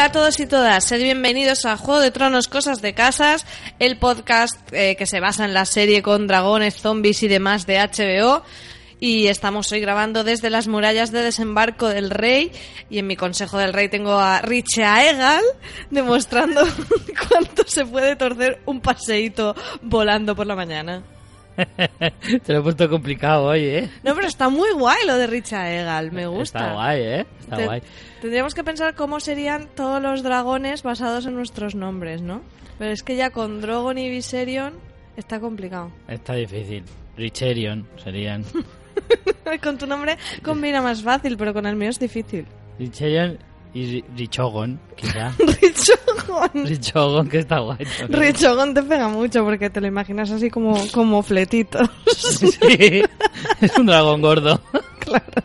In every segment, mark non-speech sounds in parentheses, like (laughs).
Hola a todos y todas, sed bienvenidos a Juego de Tronos Cosas de Casas, el podcast eh, que se basa en la serie con dragones, zombies y demás de HBO. Y estamos hoy grabando desde las murallas de desembarco del rey. Y en mi consejo del rey tengo a Richie Aegal demostrando (laughs) cuánto se puede torcer un paseíto volando por la mañana. (laughs) Te lo he puesto complicado hoy, ¿eh? No, pero está muy guay lo de Richard Egal, me gusta. Está guay, ¿eh? Está guay. Tendríamos que pensar cómo serían todos los dragones basados en nuestros nombres, ¿no? Pero es que ya con Drogon y Viserion está complicado. Está difícil. Richerion serían. (laughs) con tu nombre combina más fácil, pero con el mío es difícil. Richerion y Ri- Richogon, quizá. (laughs) Richogon. Richogon, que está guay. Richogon te pega mucho porque te lo imaginas así como, como fletito. Sí, es un dragón gordo. (laughs)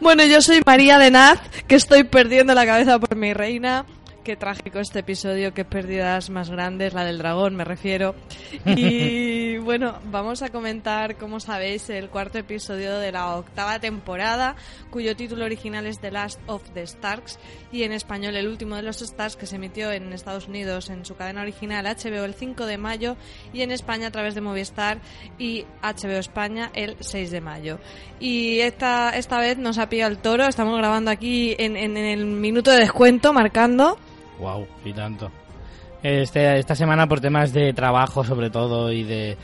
Bueno, yo soy María de Naz, que estoy perdiendo la cabeza por mi reina. Qué trágico este episodio, qué pérdidas más grandes, la del dragón me refiero. (laughs) Y bueno, vamos a comentar, como sabéis, el cuarto episodio de la octava temporada, cuyo título original es The Last of the Starks y en español el último de los Starks, que se emitió en Estados Unidos en su cadena original HBO el 5 de mayo y en España a través de Movistar y HBO España el 6 de mayo. Y esta, esta vez nos ha pillado el toro, estamos grabando aquí en, en- en el minuto de descuento, marcando. Wow, y tanto. Este, esta semana por temas de trabajo sobre todo y de...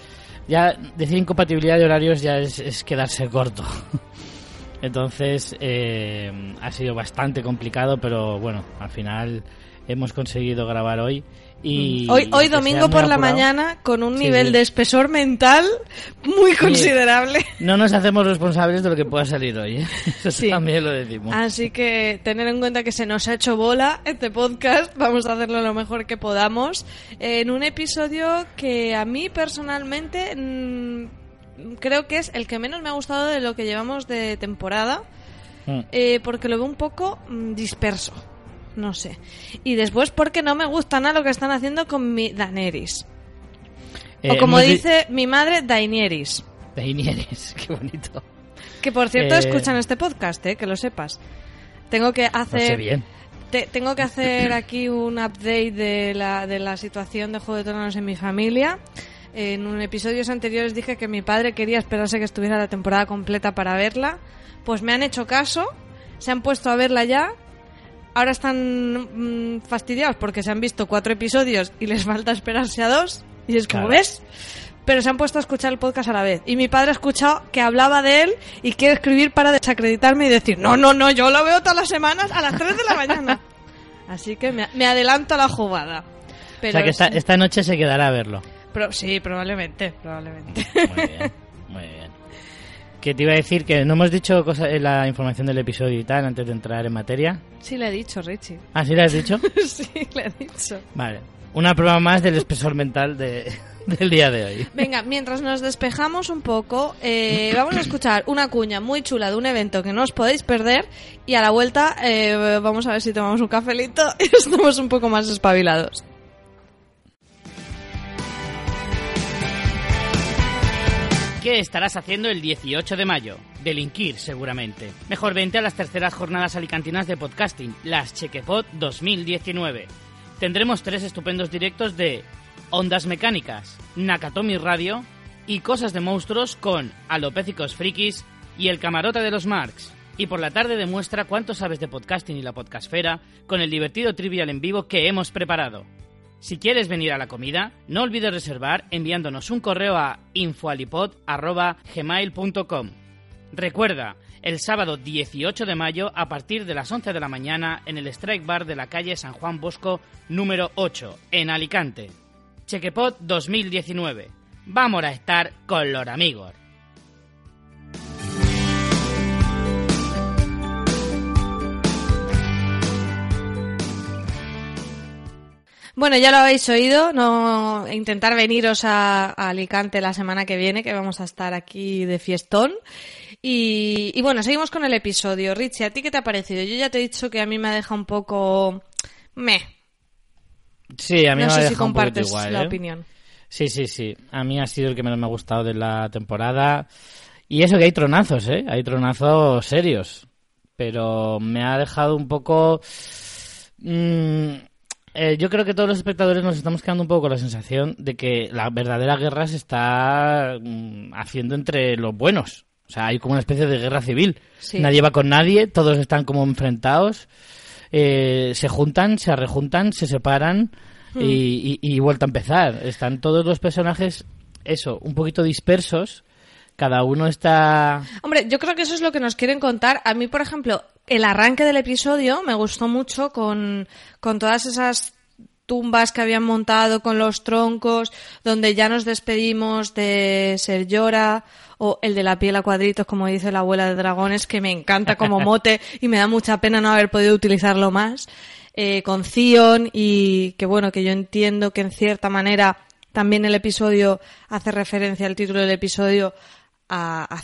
Ya decir incompatibilidad de horarios ya es, es quedarse corto. (laughs) Entonces eh, ha sido bastante complicado, pero bueno, al final hemos conseguido grabar hoy. Y. Hoy, hoy domingo por la apurado, mañana con un Sí, nivel sí. de espesor mental muy considerable. No nos hacemos responsables de lo que pueda salir hoy, ¿eh? (laughs) Eso también lo decimos. Así que tener en cuenta que se nos ha hecho bola este podcast, vamos a hacerlo lo mejor que podamos, en un episodio que a mí personalmente mm, creo que es el que menos me ha gustado de lo que llevamos de temporada, Mm. eh, porque lo veo un poco mm, disperso, no sé. Y después porque no me gusta nada lo que están haciendo con mi Daenerys. Eh, o como hemos di- dice mi madre, Daenerys. Daenerys, (laughs) qué bonito. Que por cierto Eh, escuchan este podcast, eh, que lo sepas. Tengo que No hacer sé bien. te- tengo que hacer (laughs) aquí un update de la, de la situación de Juego de Tronos en mi familia. En un episodios anteriores dije que mi padre quería esperarse que estuviera la temporada completa para verla. Pues me han hecho caso, se han puesto a verla ya. Ahora están mm, fastidiados porque se han visto cuatro episodios y les falta esperarse a dos. Y es como, Claro. ¿ves? Pero se han puesto a escuchar el podcast a la vez. Y mi padre ha escuchado que hablaba de él y quiere escribir para desacreditarme y decir, no, no, no, yo lo veo todas las semanas a las 3 de la mañana. (laughs) Así que me, me adelanto a la jugada. Pero o sea que esta, esta noche se quedará a verlo. pro- sí, probablemente, probablemente. Muy bien. Que te iba a decir que no hemos dicho cosa, eh, la información del episodio y tal antes de entrar en materia. Sí le he dicho, Richie. Ah, ¿sí lo has dicho? (laughs) sí, le he dicho. Vale. Una prueba más del espesor mental de, (laughs) del día de hoy. Venga, mientras nos despejamos un poco, eh, vamos a escuchar una cuña muy chula de un evento que no os podéis perder y a la vuelta eh, vamos a ver si tomamos un cafelito y (laughs) estamos un poco más espabilados. ¿Qué estarás haciendo el 18 de mayo? Delinquir, seguramente. Mejor vente a las terceras jornadas alicantinas de podcasting, las Chequepod 2019. Tendremos tres estupendos directos de Ondas Mecánicas, Nakatomi Radio y Cosas de Monstruos con Alopécicos Frikis y El Camarote de los Marx. Y por la tarde demuestra cuánto sabes de podcasting y la podcastfera con el divertido trivial en vivo que hemos preparado. Si quieres venir a la comida, no olvides reservar enviándonos un correo a infoalipod.gmail.com. Recuerda, el sábado 18 de mayo a partir de las 11 de la mañana en el Strike Bar de la calle San Juan Bosco número 8, en Alicante. Chequepot 2019. Vamos a estar con los amigos. Bueno, ya lo habéis oído, no intentar veniros a, a Alicante la semana que viene, que vamos a estar aquí de fiestón. Y, y bueno, seguimos con el episodio. Richie, ¿a ti qué te ha parecido? Yo ya te he dicho que a mí me ha dejado un poco... Meh. Sí, a mí no me ha sé si compartes igual, la ¿eh? opinión. Sí, sí, sí. A mí ha sido el que menos me ha gustado de la temporada. Y eso que hay tronazos, ¿eh? Hay tronazos serios. Pero me ha dejado un poco... mm, eh, yo creo que todos los espectadores nos estamos quedando un poco con la sensación de que la verdadera guerra se está mm, haciendo entre los buenos. O sea, hay como una especie de guerra civil. Sí. Nadie va con nadie, todos están como enfrentados. eh, se juntan, se rejuntan, se separan y, y, y vuelta a empezar. Están todos los personajes, eso, un poquito dispersos. Cada uno está... Hombre, yo creo que eso es lo que nos quieren contar. A mí, por ejemplo, el arranque del episodio me gustó mucho con, con todas esas tumbas que habían montado con los troncos, donde ya nos despedimos de Ser Llora o el de la piel a cuadritos, como dice la abuela de dragones, que me encanta como (laughs) mote y me da mucha pena no haber podido utilizarlo más. Eh, con Zion y que bueno, que yo entiendo que en cierta manera también el episodio hace referencia al título del episodio a, a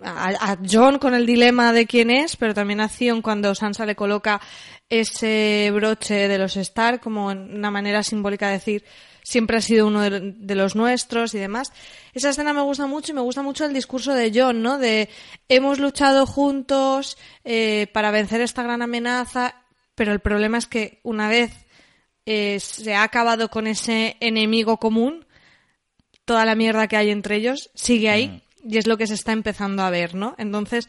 a, John con el dilema de quién es, pero también a Theon cuando Sansa le coloca ese broche de los Stark como una manera simbólica de decir siempre ha sido uno de, de, los nuestros y demás. Esa escena me gusta mucho y me gusta mucho el discurso de John, ¿no? De hemos luchado juntos eh, para vencer esta gran amenaza, pero el problema es que una vez eh, se ha acabado con ese enemigo común, toda la mierda que hay entre ellos sigue ahí. Y es lo que se está empezando a ver, ¿no? Entonces,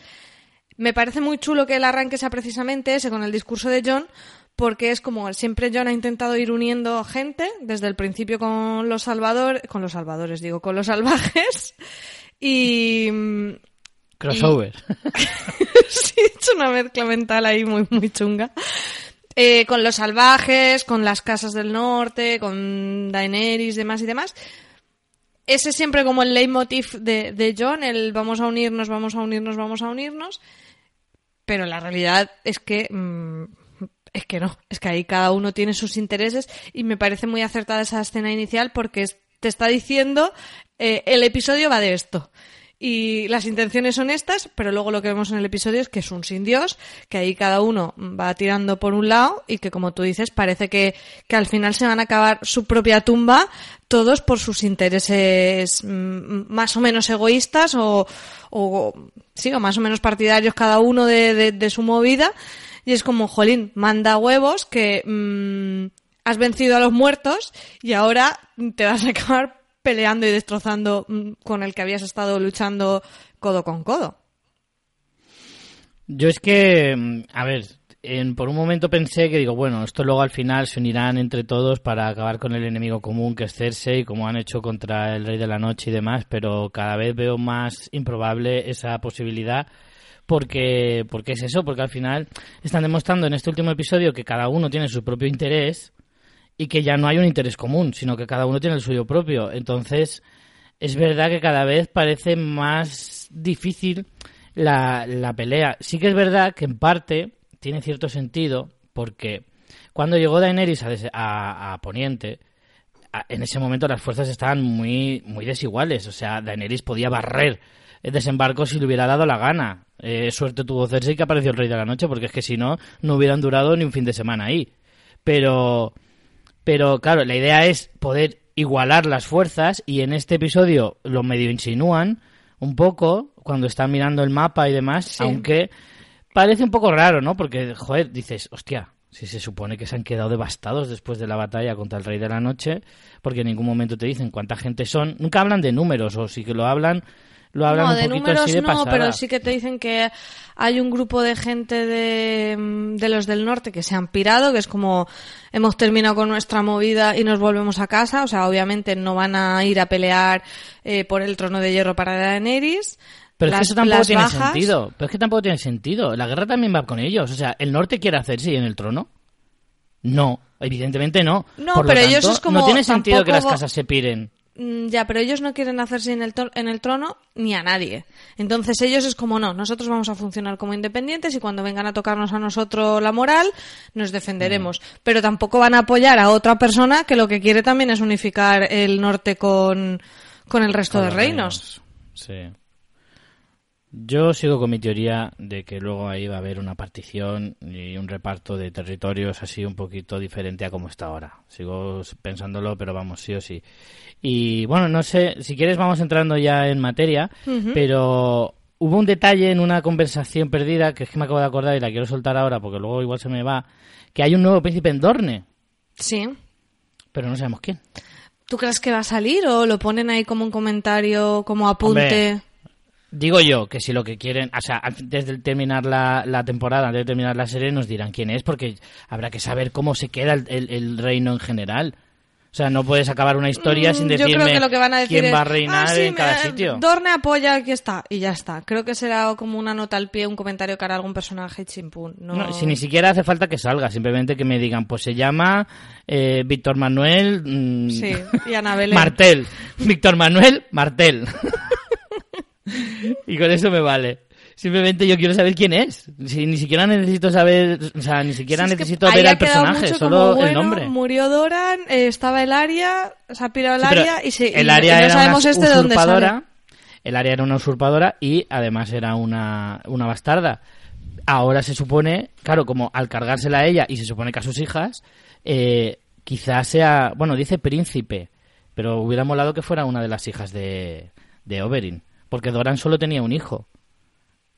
me parece muy chulo que el arranque sea precisamente ese con el discurso de John, porque es como siempre John ha intentado ir uniendo gente, desde el principio con los salvadores, con los salvadores, digo, con los salvajes, y... Crossover. Y... (laughs) sí, he hecho una mezcla mental ahí muy, muy chunga. Eh, con los salvajes, con las casas del norte, con Daenerys, demás y demás ese es siempre como el leitmotiv de, de, John, el vamos a unirnos, vamos a unirnos, vamos a unirnos. Pero la realidad es que. Mmm, es que no, es que ahí cada uno tiene sus intereses y me parece muy acertada esa escena inicial porque te está diciendo eh, el episodio va de esto. Y las intenciones son estas, pero luego lo que vemos en el episodio es que es un sin Dios, que ahí cada uno va tirando por un lado y que, como tú dices, parece que, que al final se van a acabar su propia tumba todos por sus intereses más o menos egoístas o, o sí, o más o menos partidarios cada uno de, de, de su movida. Y es como, jolín, manda huevos que mmm, has vencido a los muertos y ahora te vas a acabar peleando y destrozando con el que habías estado luchando codo con codo. Yo es que, a ver, en, por un momento pensé que digo, bueno, esto luego al final se unirán entre todos para acabar con el enemigo común que es Cersei, como han hecho contra el Rey de la Noche y demás, pero cada vez veo más improbable esa posibilidad porque, porque es eso, porque al final están demostrando en este último episodio que cada uno tiene su propio interés y que ya no hay un interés común, sino que cada uno tiene el suyo propio. Entonces, es verdad que cada vez parece más difícil la, la pelea. Sí que es verdad que en parte tiene cierto sentido porque cuando llegó Daenerys a, a, a Poniente, a, en ese momento las fuerzas estaban muy, muy desiguales. O sea, Daenerys podía barrer el desembarco si le hubiera dado la gana. Eh, suerte tuvo Cersei que apareció el Rey de la Noche, porque es que si no, no hubieran durado ni un fin de semana ahí. Pero, pero claro, la idea es poder igualar las fuerzas y en este episodio lo medio insinúan un poco cuando están mirando el mapa y demás, sí. aunque parece un poco raro, ¿no? Porque, joder, dices, hostia, si se supone que se han quedado devastados después de la batalla contra el Rey de la Noche, porque en ningún momento te dicen cuánta gente son, nunca hablan de números, o sí que lo hablan, lo hablan no, un de números así de no, pasada. pero sí que te dicen que hay un grupo de gente de, de los del norte que se han pirado, que es como hemos terminado con nuestra movida y nos volvemos a casa, o sea, obviamente no van a ir a pelear eh, por el trono de hierro para Daenerys, Pero las, es que eso tampoco tiene bajas, sentido. Pero es que tampoco tiene sentido. La guerra también va con ellos. O sea, ¿el norte quiere hacerse en el trono? No, evidentemente no. No, Por lo pero tanto, ellos es como No tiene sentido que las casas se piren. Mm, Ya, pero ellos no quieren hacerse en el, en el trono ni a nadie. Entonces ellos es como no, nosotros vamos a funcionar como independientes y cuando vengan a tocarnos a nosotros la moral, nos defenderemos. Pero tampoco van a apoyar a otra persona que lo que quiere también es unificar el norte con, con el resto Con de los reinos. Sí. Yo sigo con mi teoría de que luego ahí va a haber una partición y un reparto de territorios así un poquito diferente a como está ahora. Sigo pensándolo, pero vamos, sí o sí. Y bueno, no sé, si quieres vamos entrando ya en materia, pero hubo un detalle en una conversación perdida que es que me acabo de acordar y la quiero soltar ahora porque luego igual se me va, que hay un nuevo príncipe en Dorne, Sí. pero no sabemos quién. ¿Tú crees que va a salir o lo ponen ahí como un comentario, como apunte? Hombre, Digo yo que si lo que quieren, o sea, antes de terminar la, la temporada, antes de terminar la serie, nos dirán quién es, porque habrá que saber cómo se queda el, el- el reino en general. O sea, no puedes acabar una historia sin Mm, Yo decirme creo que lo que van a decir quién es, va a reinar "Ah, sí, en cada sitio. Dorne apoya, aquí está, y ya está. Creo que será como una nota al pie, un comentario que hará algún personaje chimpún. No... No, si ni siquiera hace falta que salga, simplemente que me digan, pues se llama eh, Víctor Manuel mm, Sí, y Ana Belén. Martel. Víctor Manuel Martel. (laughs) (laughs) y con eso me vale. Simplemente yo quiero saber quién es. Si ni siquiera necesito saber, o sea, ni siquiera Si es que necesito ver al personaje, solo el nombre. Murió Doran, eh, estaba el área, se ha pirado el Sí, área y, se, y- el y área no era sabemos una este de dónde usurpadora. sale. El área era una usurpadora y además era una, una bastarda. Ahora se supone, claro, como al cargársela a ella y se supone que a sus hijas, eh, quizás sea, bueno, dice príncipe, pero hubiera molado que fuera una de las hijas de, de Oberyn, porque Doran solo tenía un hijo,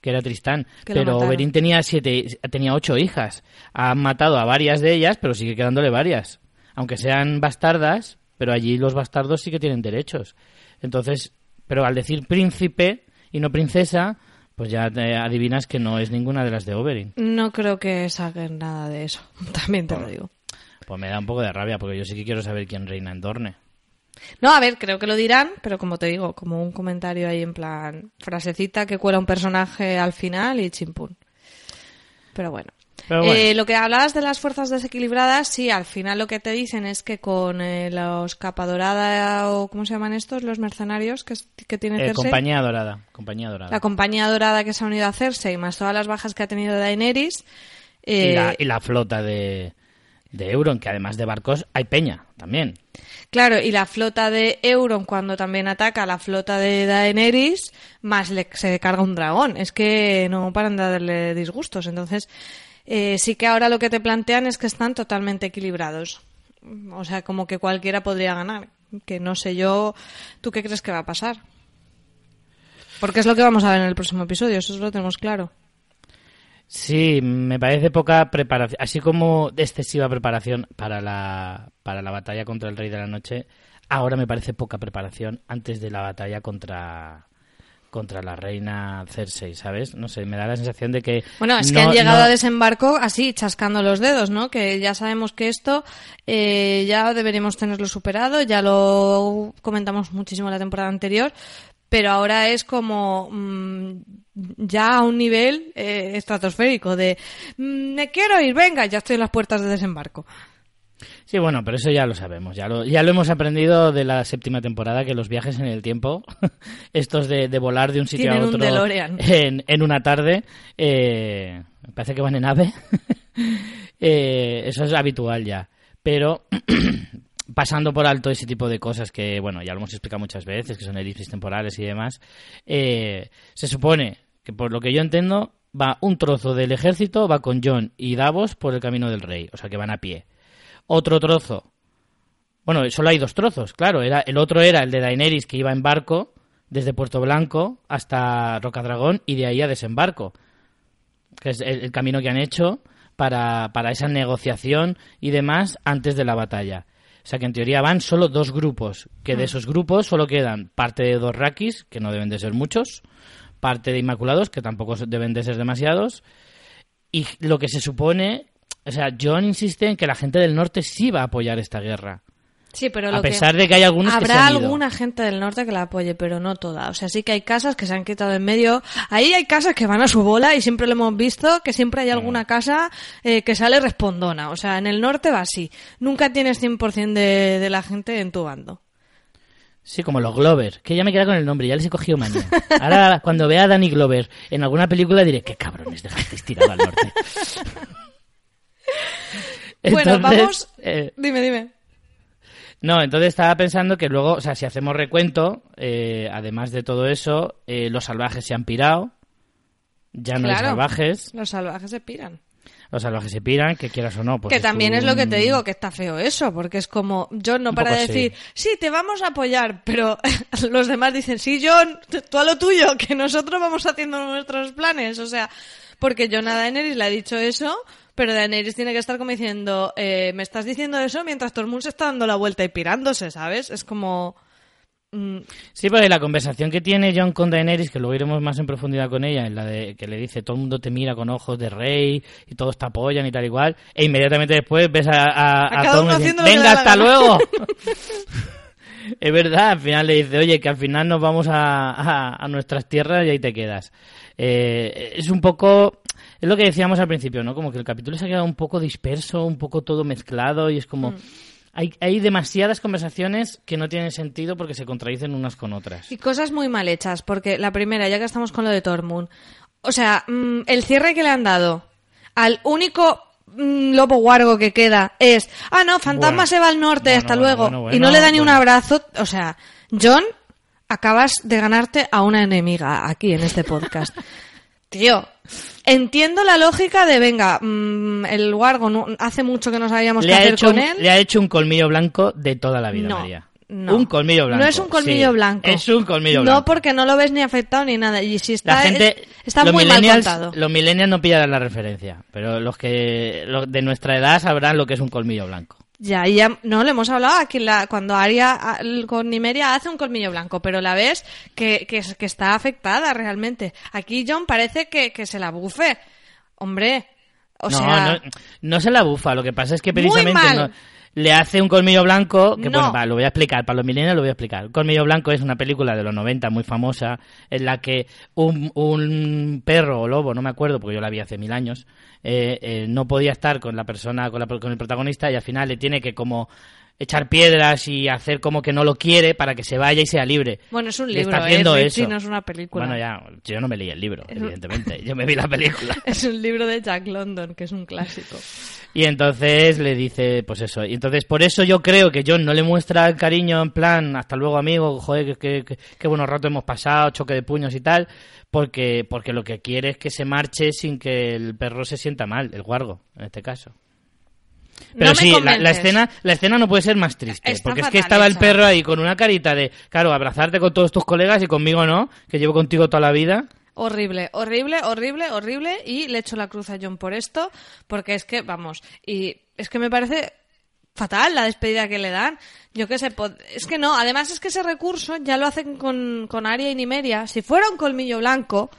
que era Tristán, Que pero. Oberyn tenía siete, tenía ocho hijas. Han matado a varias de ellas, pero sigue quedándole varias, aunque sean bastardas, pero allí los bastardos sí que tienen derechos. Entonces, pero al decir príncipe y no princesa, pues ya te adivinas que no es ninguna de las de Oberyn. No creo que saquen nada de eso, (laughs) también te lo digo. Pues me da un poco de rabia, porque yo sí que quiero saber quién reina en Dorne. No, a ver, creo que lo dirán, pero como te digo, como un comentario ahí en plan frasecita que cuela un personaje al final y chimpún. Pero bueno. Pero bueno. Eh, lo que hablabas de las fuerzas desequilibradas, sí, al final lo que te dicen es que con eh, los capa dorada o ¿cómo se llaman estos? Los mercenarios que, que tiene Eh, Cersei. compañía dorada, compañía dorada. La compañía dorada que se ha unido a Cersei, más todas las bajas que ha tenido Daenerys. y, eh, la, y la flota de, de Euron, que además de barcos hay peña también. Claro, y la flota de Euron cuando también ataca a la flota de Daenerys, más le, se carga un dragón. Es que no paran de darle disgustos. Entonces, eh, sí que ahora lo que te plantean es que están totalmente equilibrados. O sea, como que cualquiera podría ganar. Que no sé yo, ¿tú qué crees que va a pasar? Porque es lo que vamos a ver en el próximo episodio, eso lo tenemos claro. Sí, me parece poca preparación, así como excesiva preparación para la, para la batalla contra el Rey de la Noche, ahora me parece poca preparación antes de la batalla contra, contra la reina Cersei, ¿sabes? No sé, me da la sensación de que... Bueno, es no- que han llegado no- a desembarco así, chascando los dedos, ¿no? Que ya sabemos que esto eh, ya deberíamos tenerlo superado, ya lo comentamos muchísimo la temporada anterior, pero ahora es como mm, ya a un nivel eh, estratosférico de mm, me quiero ir, venga, ya estoy en las puertas de desembarco. Sí, bueno, pero eso ya lo sabemos, ya lo, ya lo hemos aprendido de la séptima temporada, que los viajes en el tiempo, (laughs) estos de, de volar de un sitio Tienen a otro en, en una tarde, eh, me parece que van en ave, (laughs) eh, eso es habitual ya, pero (clears throat) pasando por alto ese tipo de cosas que, bueno, ya lo hemos explicado muchas veces, que son elipsis temporales y demás, eh, se supone que por lo que yo entiendo va un trozo del ejército, va con John y Davos por el camino del rey, o sea que van a pie otro trozo. Bueno, solo hay dos trozos, claro. Era, el otro era el de Daenerys que iba en barco desde Puerto Blanco hasta Rocadragón y de ahí a desembarco. Que es el, el camino que han hecho para, para esa negociación y demás antes de la batalla. O sea que en teoría van solo dos grupos, que de esos grupos solo quedan parte de dos Rakis, que no deben de ser muchos, parte de Inmaculados, que tampoco deben de ser demasiados, y lo que se supone, o sea, John insiste en que la gente del norte sí va a apoyar esta guerra. Sí, pero A lo que- pesar de que hay algunos que se Habrá han ido. alguna gente del norte que la apoye, pero no toda. O sea, sí que hay casas que se han quitado en medio. Ahí hay casas que van a su bola y siempre lo hemos visto, que siempre hay Mm. alguna casa eh, que sale respondona. O sea, en el norte va así. Nunca tienes 100% de, de la gente en tu bando. Sí, como los Glover, que ya me queda con el nombre, ya les he cogido manía. Ahora, cuando vea a Danny Glover en alguna película, diré, qué cabrones, dejasteis tirado al norte. (laughs) bueno, vamos. eh, Dime, dime. No, entonces estaba pensando que luego, o sea, si hacemos recuento, eh, además de todo eso, eh, los salvajes se han pirado, ya no hay Claro. salvajes, Los salvajes se piran. los salvajes se piran, que quieras o no. Pues que también es lo que te digo, que está feo eso, porque es como, John no para de decir, sí, te vamos a apoyar, pero (laughs) los demás dicen, sí, John, tú a lo tuyo, que nosotros vamos haciendo nuestros planes, o sea, porque John a Daenerys le ha dicho eso, pero Daenerys tiene que estar como diciendo, eh, me estás diciendo eso mientras mundo se está dando la vuelta y pirándose, ¿sabes? Es como... mm, Sí, porque la conversación que tiene John con Daenerys, que luego iremos más en profundidad con ella, en la de que le dice todo el mundo te mira con ojos de rey y todos te apoyan y tal igual, e inmediatamente después ves a, a, A diciendo, venga, hasta gana". luego. (laughs) (laughs) es verdad, al final le dice, oye, que al final nos vamos a, a- a nuestras tierras y ahí te quedas. Eh, es un poco... Es lo que decíamos al principio, ¿no? Como que el capítulo se ha quedado un poco disperso, un poco todo mezclado y es Mm. como... Hay, hay demasiadas conversaciones que no tienen sentido porque se contradicen unas con otras. Y cosas muy mal hechas, porque la primera, ya que estamos con lo de Tormund, o sea, mm, el cierre que le han dado al único mm, lobo guargo que queda es, ah, no, Fantasma Bueno. se va al norte, Bueno, hasta luego, bueno, y no le da ni un abrazo, o sea, John, acabas de ganarte a una enemiga aquí en este podcast. (laughs) Tío, entiendo la lógica de, venga, mm, el Wargo no- hace mucho que no sabíamos Le qué hacer hecho con un, él. le ha hecho un colmillo blanco de toda la vida, No, María. no. Un colmillo blanco. No es un colmillo sí. blanco. Es un colmillo No, blanco. porque no lo ves ni afectado ni nada. Y si está, la gente, es- está muy mal contado. los millennials no pillarán la referencia, pero los que los de nuestra edad sabrán lo que es un colmillo blanco. Ya, ya, no, le hemos hablado aquí la, cuando Aria con Nimeria hace un colmillo blanco, pero la ves que, que, es- que está afectada realmente. Aquí John parece que, que se la bufe. Hombre, o no, sea, no, no se la bufa, lo que pasa es que Muy precisamente mal. no- le hace un colmillo blanco, que No. bueno, va, lo voy a explicar, para los millennials lo voy a explicar. Colmillo blanco es una película de los 90 muy famosa, en la que un, un perro o lobo, no me acuerdo porque yo la vi hace mil años, eh, eh, no podía estar con la persona, con, la- con el protagonista y al final le tiene que como echar piedras y hacer como que no lo quiere para que se vaya y sea libre. bueno, es un libro, está haciendo ¿eh? eso. Richie, no es una película. Bueno, ya, yo no me leí el libro, Es- evidentemente, yo me vi la película. (laughs) Es un libro de Jack London, que es un clásico. Y entonces le dice, pues eso. Y entonces por eso yo creo que John no le muestra el cariño en plan, hasta luego amigo, joder, que, que- qué buenos ratos hemos pasado, choque de puños y tal, porque, porque lo que quiere es que se marche sin que el perro se sienta mal, el guargo, en este caso. Pero No sí, la, escena, la escena no puede ser más triste, Está porque es que estaba el perro ahí con una carita de, claro, abrazarte con todos tus colegas y conmigo no, que llevo contigo toda la vida. Horrible, horrible, horrible, horrible. Y le echo la cruz a John por esto, porque es que, vamos, y es que me parece fatal la despedida que le dan. Yo qué sé, es que no, además es que ese recurso ya lo hacen con, con Aria y Nimeria. Si fuera un colmillo blanco,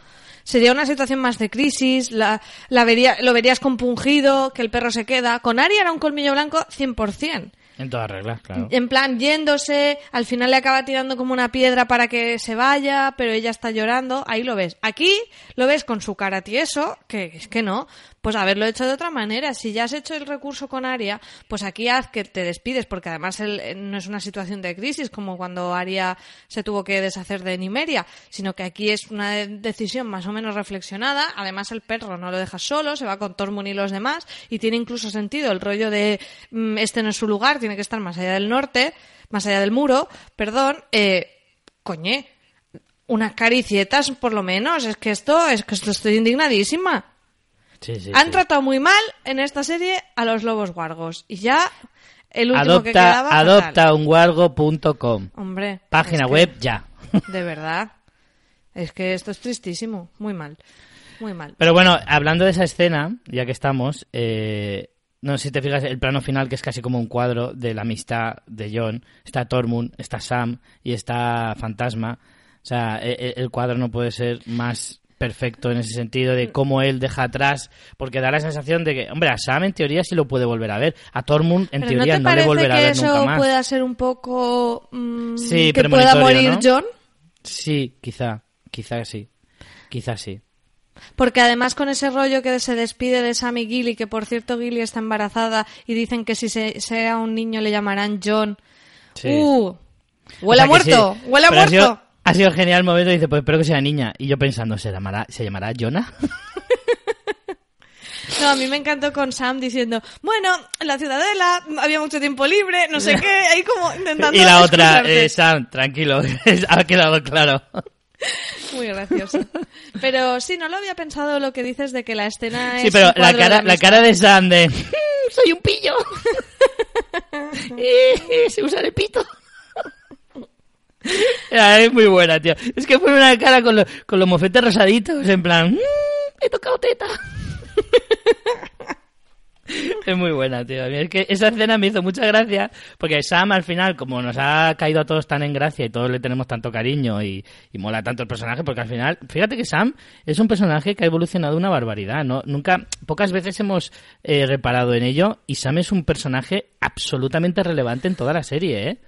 sería una situación más de crisis, la, la vería, lo verías compungido, que el perro se queda. Con Aria era un colmillo blanco 100%. En todas reglas, claro. En plan, yéndose, al final le acaba tirando como una piedra para que se vaya, pero ella está llorando, ahí lo ves. Aquí lo ves con su cara tieso, que es que no, pues haberlo hecho de otra manera. Si ya has hecho el recurso con Aria, pues aquí haz que te despides, porque además él, eh, no es una situación de crisis como cuando Aria se tuvo que deshacer de Nimeria, sino que aquí es una de- decisión más o menos reflexionada. Además, el perro no lo deja solo, se va con Tormund y los demás, y tiene incluso sentido el rollo de mm, este no es su lugar, tiene que estar más allá del norte, más allá del muro, perdón, eh, coñe, unas caricietas por lo menos, es que esto, es que esto estoy indignadísima. Sí, sí, Han sí. tratado muy mal en esta serie a los lobos guargos. Y ya el último que Adopta, quedaba. fatal. adoptaunguargo.com. Hombre. Página que, web ya. (laughs) De verdad. Es que esto es tristísimo. Muy mal. Muy mal. Pero bueno, hablando de esa escena, ya que estamos, eh, no sé si te fijas el plano final que es casi como un cuadro de la amistad de John. Está Tormund, está Sam y está Fantasma. O sea, e- e- el cuadro no puede ser más perfecto en ese sentido de cómo él deja atrás, porque da la sensación de que, hombre, a Sam en teoría sí lo puede volver a ver, a Tormund en Pero teoría ¿no le volverá a ver eso nunca más. pueda ser un poco. mm, Sí, que pueda morir ¿no? John? Sí, quizá, quizá sí, quizá sí. Porque además con ese rollo que se despide de Sam y Gilly, que por cierto Gilly está embarazada y dicen que si se, sea un niño le llamarán John. Sí. ¡Uh! O ¡Huele sea que muerto! sí. ¡Huele ha muerto! sido- Ha sido genial el momento, dice, pues espero que sea niña. Y yo pensando, ¿se llamará, ¿se llamará Jonah? (laughs) No, a mí me encantó con Sam diciendo, bueno, en la ciudadela había mucho tiempo libre, no sé (laughs) qué, ahí como intentando y la otra, eh, Sam, tranquilo, (laughs) ha quedado claro. (laughs) Muy gracioso. Pero sí, no lo había pensado lo que dices de que la escena es. Sí, pero la cara, de la cara de Sam de... ¡Soy un pillo! (laughs) Eh, ¡Se usa el pito! (laughs) Ah, es muy buena, tío. Es que fue una cara con, lo- con los mofetes rosaditos, en plan... "Mm, he tocado teta. (laughs) Es muy buena, tío. Es que esa escena me hizo mucha gracia porque Sam al final, como nos ha caído a todos tan en gracia y todos le tenemos tanto cariño y, y mola tanto el personaje, porque al final, fíjate que Sam es un personaje que ha evolucionado una barbaridad, ¿no? Nunca, pocas veces hemos eh, reparado en ello y Sam es un personaje absolutamente relevante en toda la serie, ¿eh?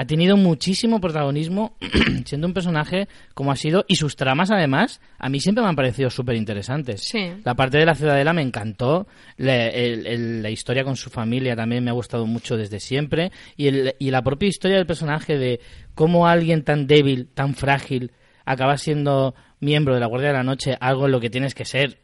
Ha tenido muchísimo protagonismo (clears throat) siendo un personaje como ha sido y sus tramas además a mí siempre me han parecido súper interesantes. Sí. La parte de la ciudadela me encantó, la, el- el- la historia con su familia también me ha gustado mucho desde siempre y, el- y la propia historia del personaje de cómo alguien tan débil, tan frágil, acaba siendo miembro de la Guardia de la Noche, algo en lo que tienes que ser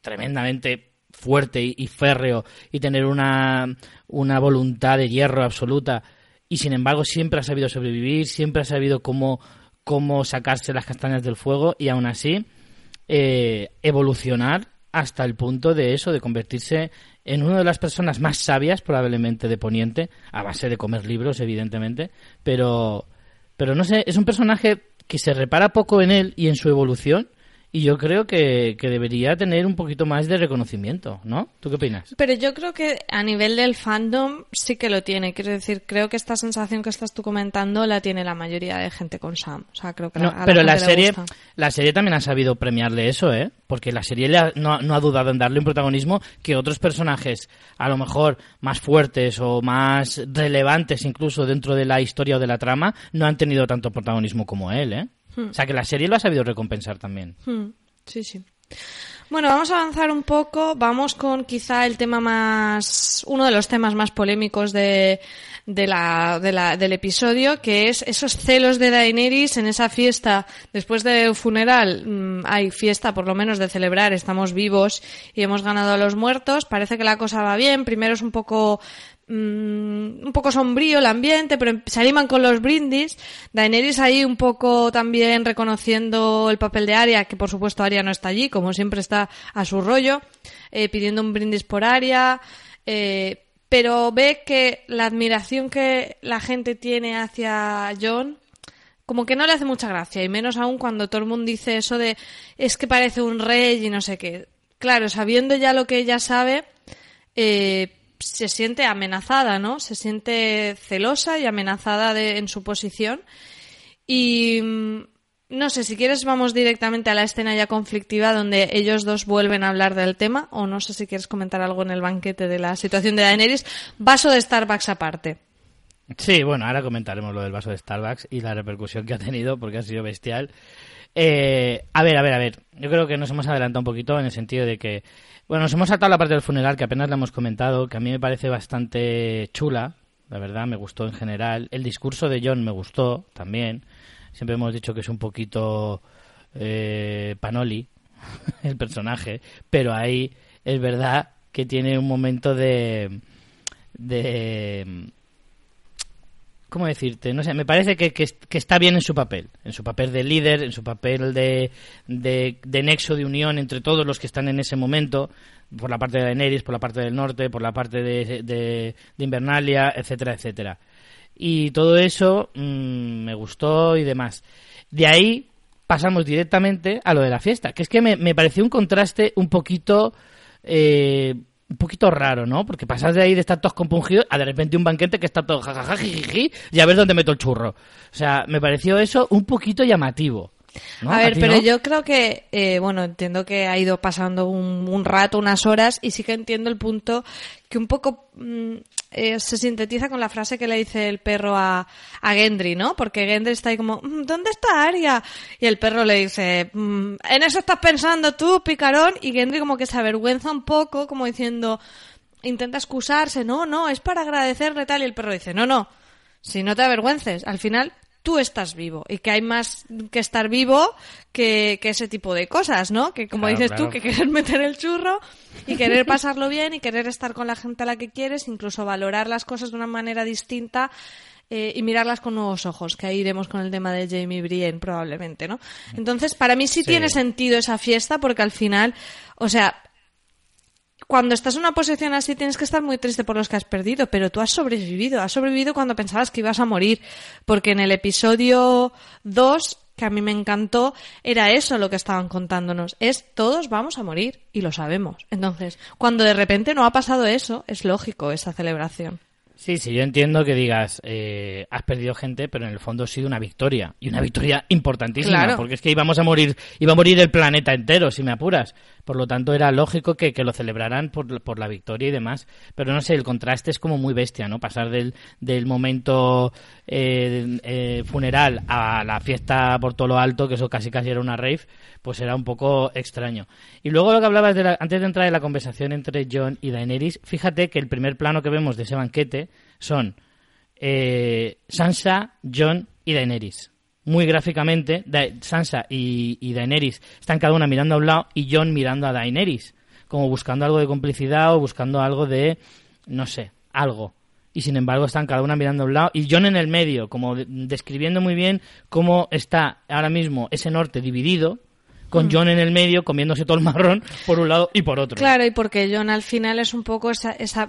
tremendamente fuerte y, y férreo y tener una, una voluntad de hierro absoluta y sin embargo siempre ha sabido sobrevivir, siempre ha sabido cómo, cómo sacarse las castañas del fuego y aún así eh, evolucionar hasta el punto de eso, de convertirse en una de las personas más sabias probablemente de Poniente, a base de comer libros, evidentemente, pero, pero no sé, es un personaje que se repara poco en él y en su evolución, y yo creo que, que debería tener un poquito más de reconocimiento, ¿no? ¿Tú qué opinas? Pero yo creo que a nivel del fandom sí que lo tiene. Quiero decir, creo que esta sensación que estás tú comentando la tiene la mayoría de gente con Sam. O sea, creo que No, a pero la gente serie, gusta. la serie también ha sabido premiarle eso, ¿eh? Porque la serie le ha- no, ha- no ha dudado en darle un protagonismo que otros personajes, a lo mejor más fuertes o más relevantes incluso dentro de la historia o de la trama, no han tenido tanto protagonismo como él, ¿eh? O sea que la serie lo ha sabido recompensar también. Hmm, Sí, sí. Bueno, vamos a avanzar un poco. Vamos con quizá el tema más. uno de los temas más polémicos de, de la, de la- del episodio, que es esos celos de Daenerys en esa fiesta. Después del funeral, mm, hay fiesta por lo menos de celebrar, estamos vivos y hemos ganado a los muertos. Parece que la cosa va bien. Primero es un poco un poco sombrío el ambiente, pero se animan con los brindis. Daenerys ahí un poco también reconociendo el papel de Arya, que por supuesto Arya no está allí, como siempre está a su rollo, eh, pidiendo un brindis por Arya, eh, pero ve que la admiración que la gente tiene hacia John como que no le hace mucha gracia, y menos aún cuando todo el mundo dice eso de es que parece un rey y no sé qué. Claro, sabiendo ya lo que ella sabe, eh, se siente amenazada, ¿no? Se siente celosa y amenazada de- en su posición. Y mm, no sé, si quieres vamos directamente a la escena ya conflictiva donde ellos dos vuelven a hablar del tema, o no sé si quieres comentar algo en el banquete de la situación de Daenerys. Vaso de Starbucks aparte. Sí, bueno, ahora comentaremos lo del vaso de Starbucks y la repercusión que ha tenido, porque ha sido bestial. Eh, a ver, a ver, a ver. Yo creo que nos hemos adelantado un poquito en el sentido de que, bueno, nos hemos saltado la parte del funeral que apenas la hemos comentado, que a mí me parece bastante chula, la verdad, me gustó en general. El discurso de John me gustó también. Siempre hemos dicho que es un poquito eh, panoli (laughs) el personaje, pero ahí es verdad que tiene un momento de de ¿Cómo decirte? No sé, me parece que, que, está bien en su papel, en su papel de líder, en su papel de, de, de nexo de unión entre todos los que están en ese momento, por la parte de Daenerys, por la parte del norte, por la parte de, de, de Invernalia, etcétera, etcétera. Y todo eso mm, me gustó y demás. De ahí pasamos directamente a lo de la fiesta, que es que me, me pareció un contraste un poquito... Eh, un poquito raro, ¿no? Porque pasas de ahí de estar todos compungidos a de repente un banquete que está todo jajaja, y a ver dónde meto el churro. O sea, me pareció eso un poquito llamativo. ¿No? A ver, pero no? yo creo que, eh, bueno, entiendo que ha ido pasando un, un rato, unas horas, y sí que entiendo el punto que un poco mm, eh, se sintetiza con la frase que le dice el perro a, a Gendry, ¿no? Porque Gendry está ahí como, "Mm, ¿dónde está Arya? Y el perro le dice, "Mm, en eso estás pensando tú, picarón, y Gendry como que se avergüenza un poco, como diciendo, intenta excusarse, no, no, es para agradecerle tal, y el perro dice, no, no, si no te avergüences, al final tú estás vivo y que hay más que estar vivo que, que ese tipo de cosas, ¿no? Que como Claro, dices claro. tú, que querer meter el churro y querer pasarlo bien y querer estar con la gente a la que quieres, incluso valorar las cosas de una manera distinta eh, y mirarlas con nuevos ojos, que ahí iremos con el tema de Jamie Brienne probablemente, ¿no? Entonces, para mí sí, Sí. tiene sentido esa fiesta porque al final, o sea, cuando estás en una posición así tienes que estar muy triste por los que has perdido, pero tú has sobrevivido, has sobrevivido cuando pensabas que ibas a morir, porque en el episodio 2, que a mí me encantó, era eso lo que estaban contándonos, es todos vamos a morir y lo sabemos. Entonces, cuando de repente no ha pasado eso, es lógico esa celebración. Sí, sí, yo entiendo que digas, eh, has perdido gente, pero en el fondo ha sido una victoria. Y una victoria importantísima, Claro. porque es que íbamos a morir, iba a morir el planeta entero, si me apuras. Por lo tanto, era lógico que, que lo celebraran por, por la victoria y demás. Pero no sé, el contraste es como muy bestia, ¿no? Pasar del, del momento eh, eh, funeral a la fiesta por todo lo alto, que eso casi casi era una rave, pues era un poco extraño. Y luego lo que hablabas de la- antes de entrar en la conversación entre John y Daenerys, fíjate que el primer plano que vemos de ese banquete son eh, Sansa, John y Daenerys. Muy gráficamente, Sansa y, y Daenerys están cada una mirando a un lado y John mirando a Daenerys, como buscando algo de complicidad o buscando algo de, no sé, algo. Y sin embargo están cada una mirando a un lado y John en el medio, como de- describiendo muy bien cómo está ahora mismo ese norte dividido, con John en el medio comiéndose todo el marrón por un lado y por otro. Claro, y porque John al final es un poco esa, esa,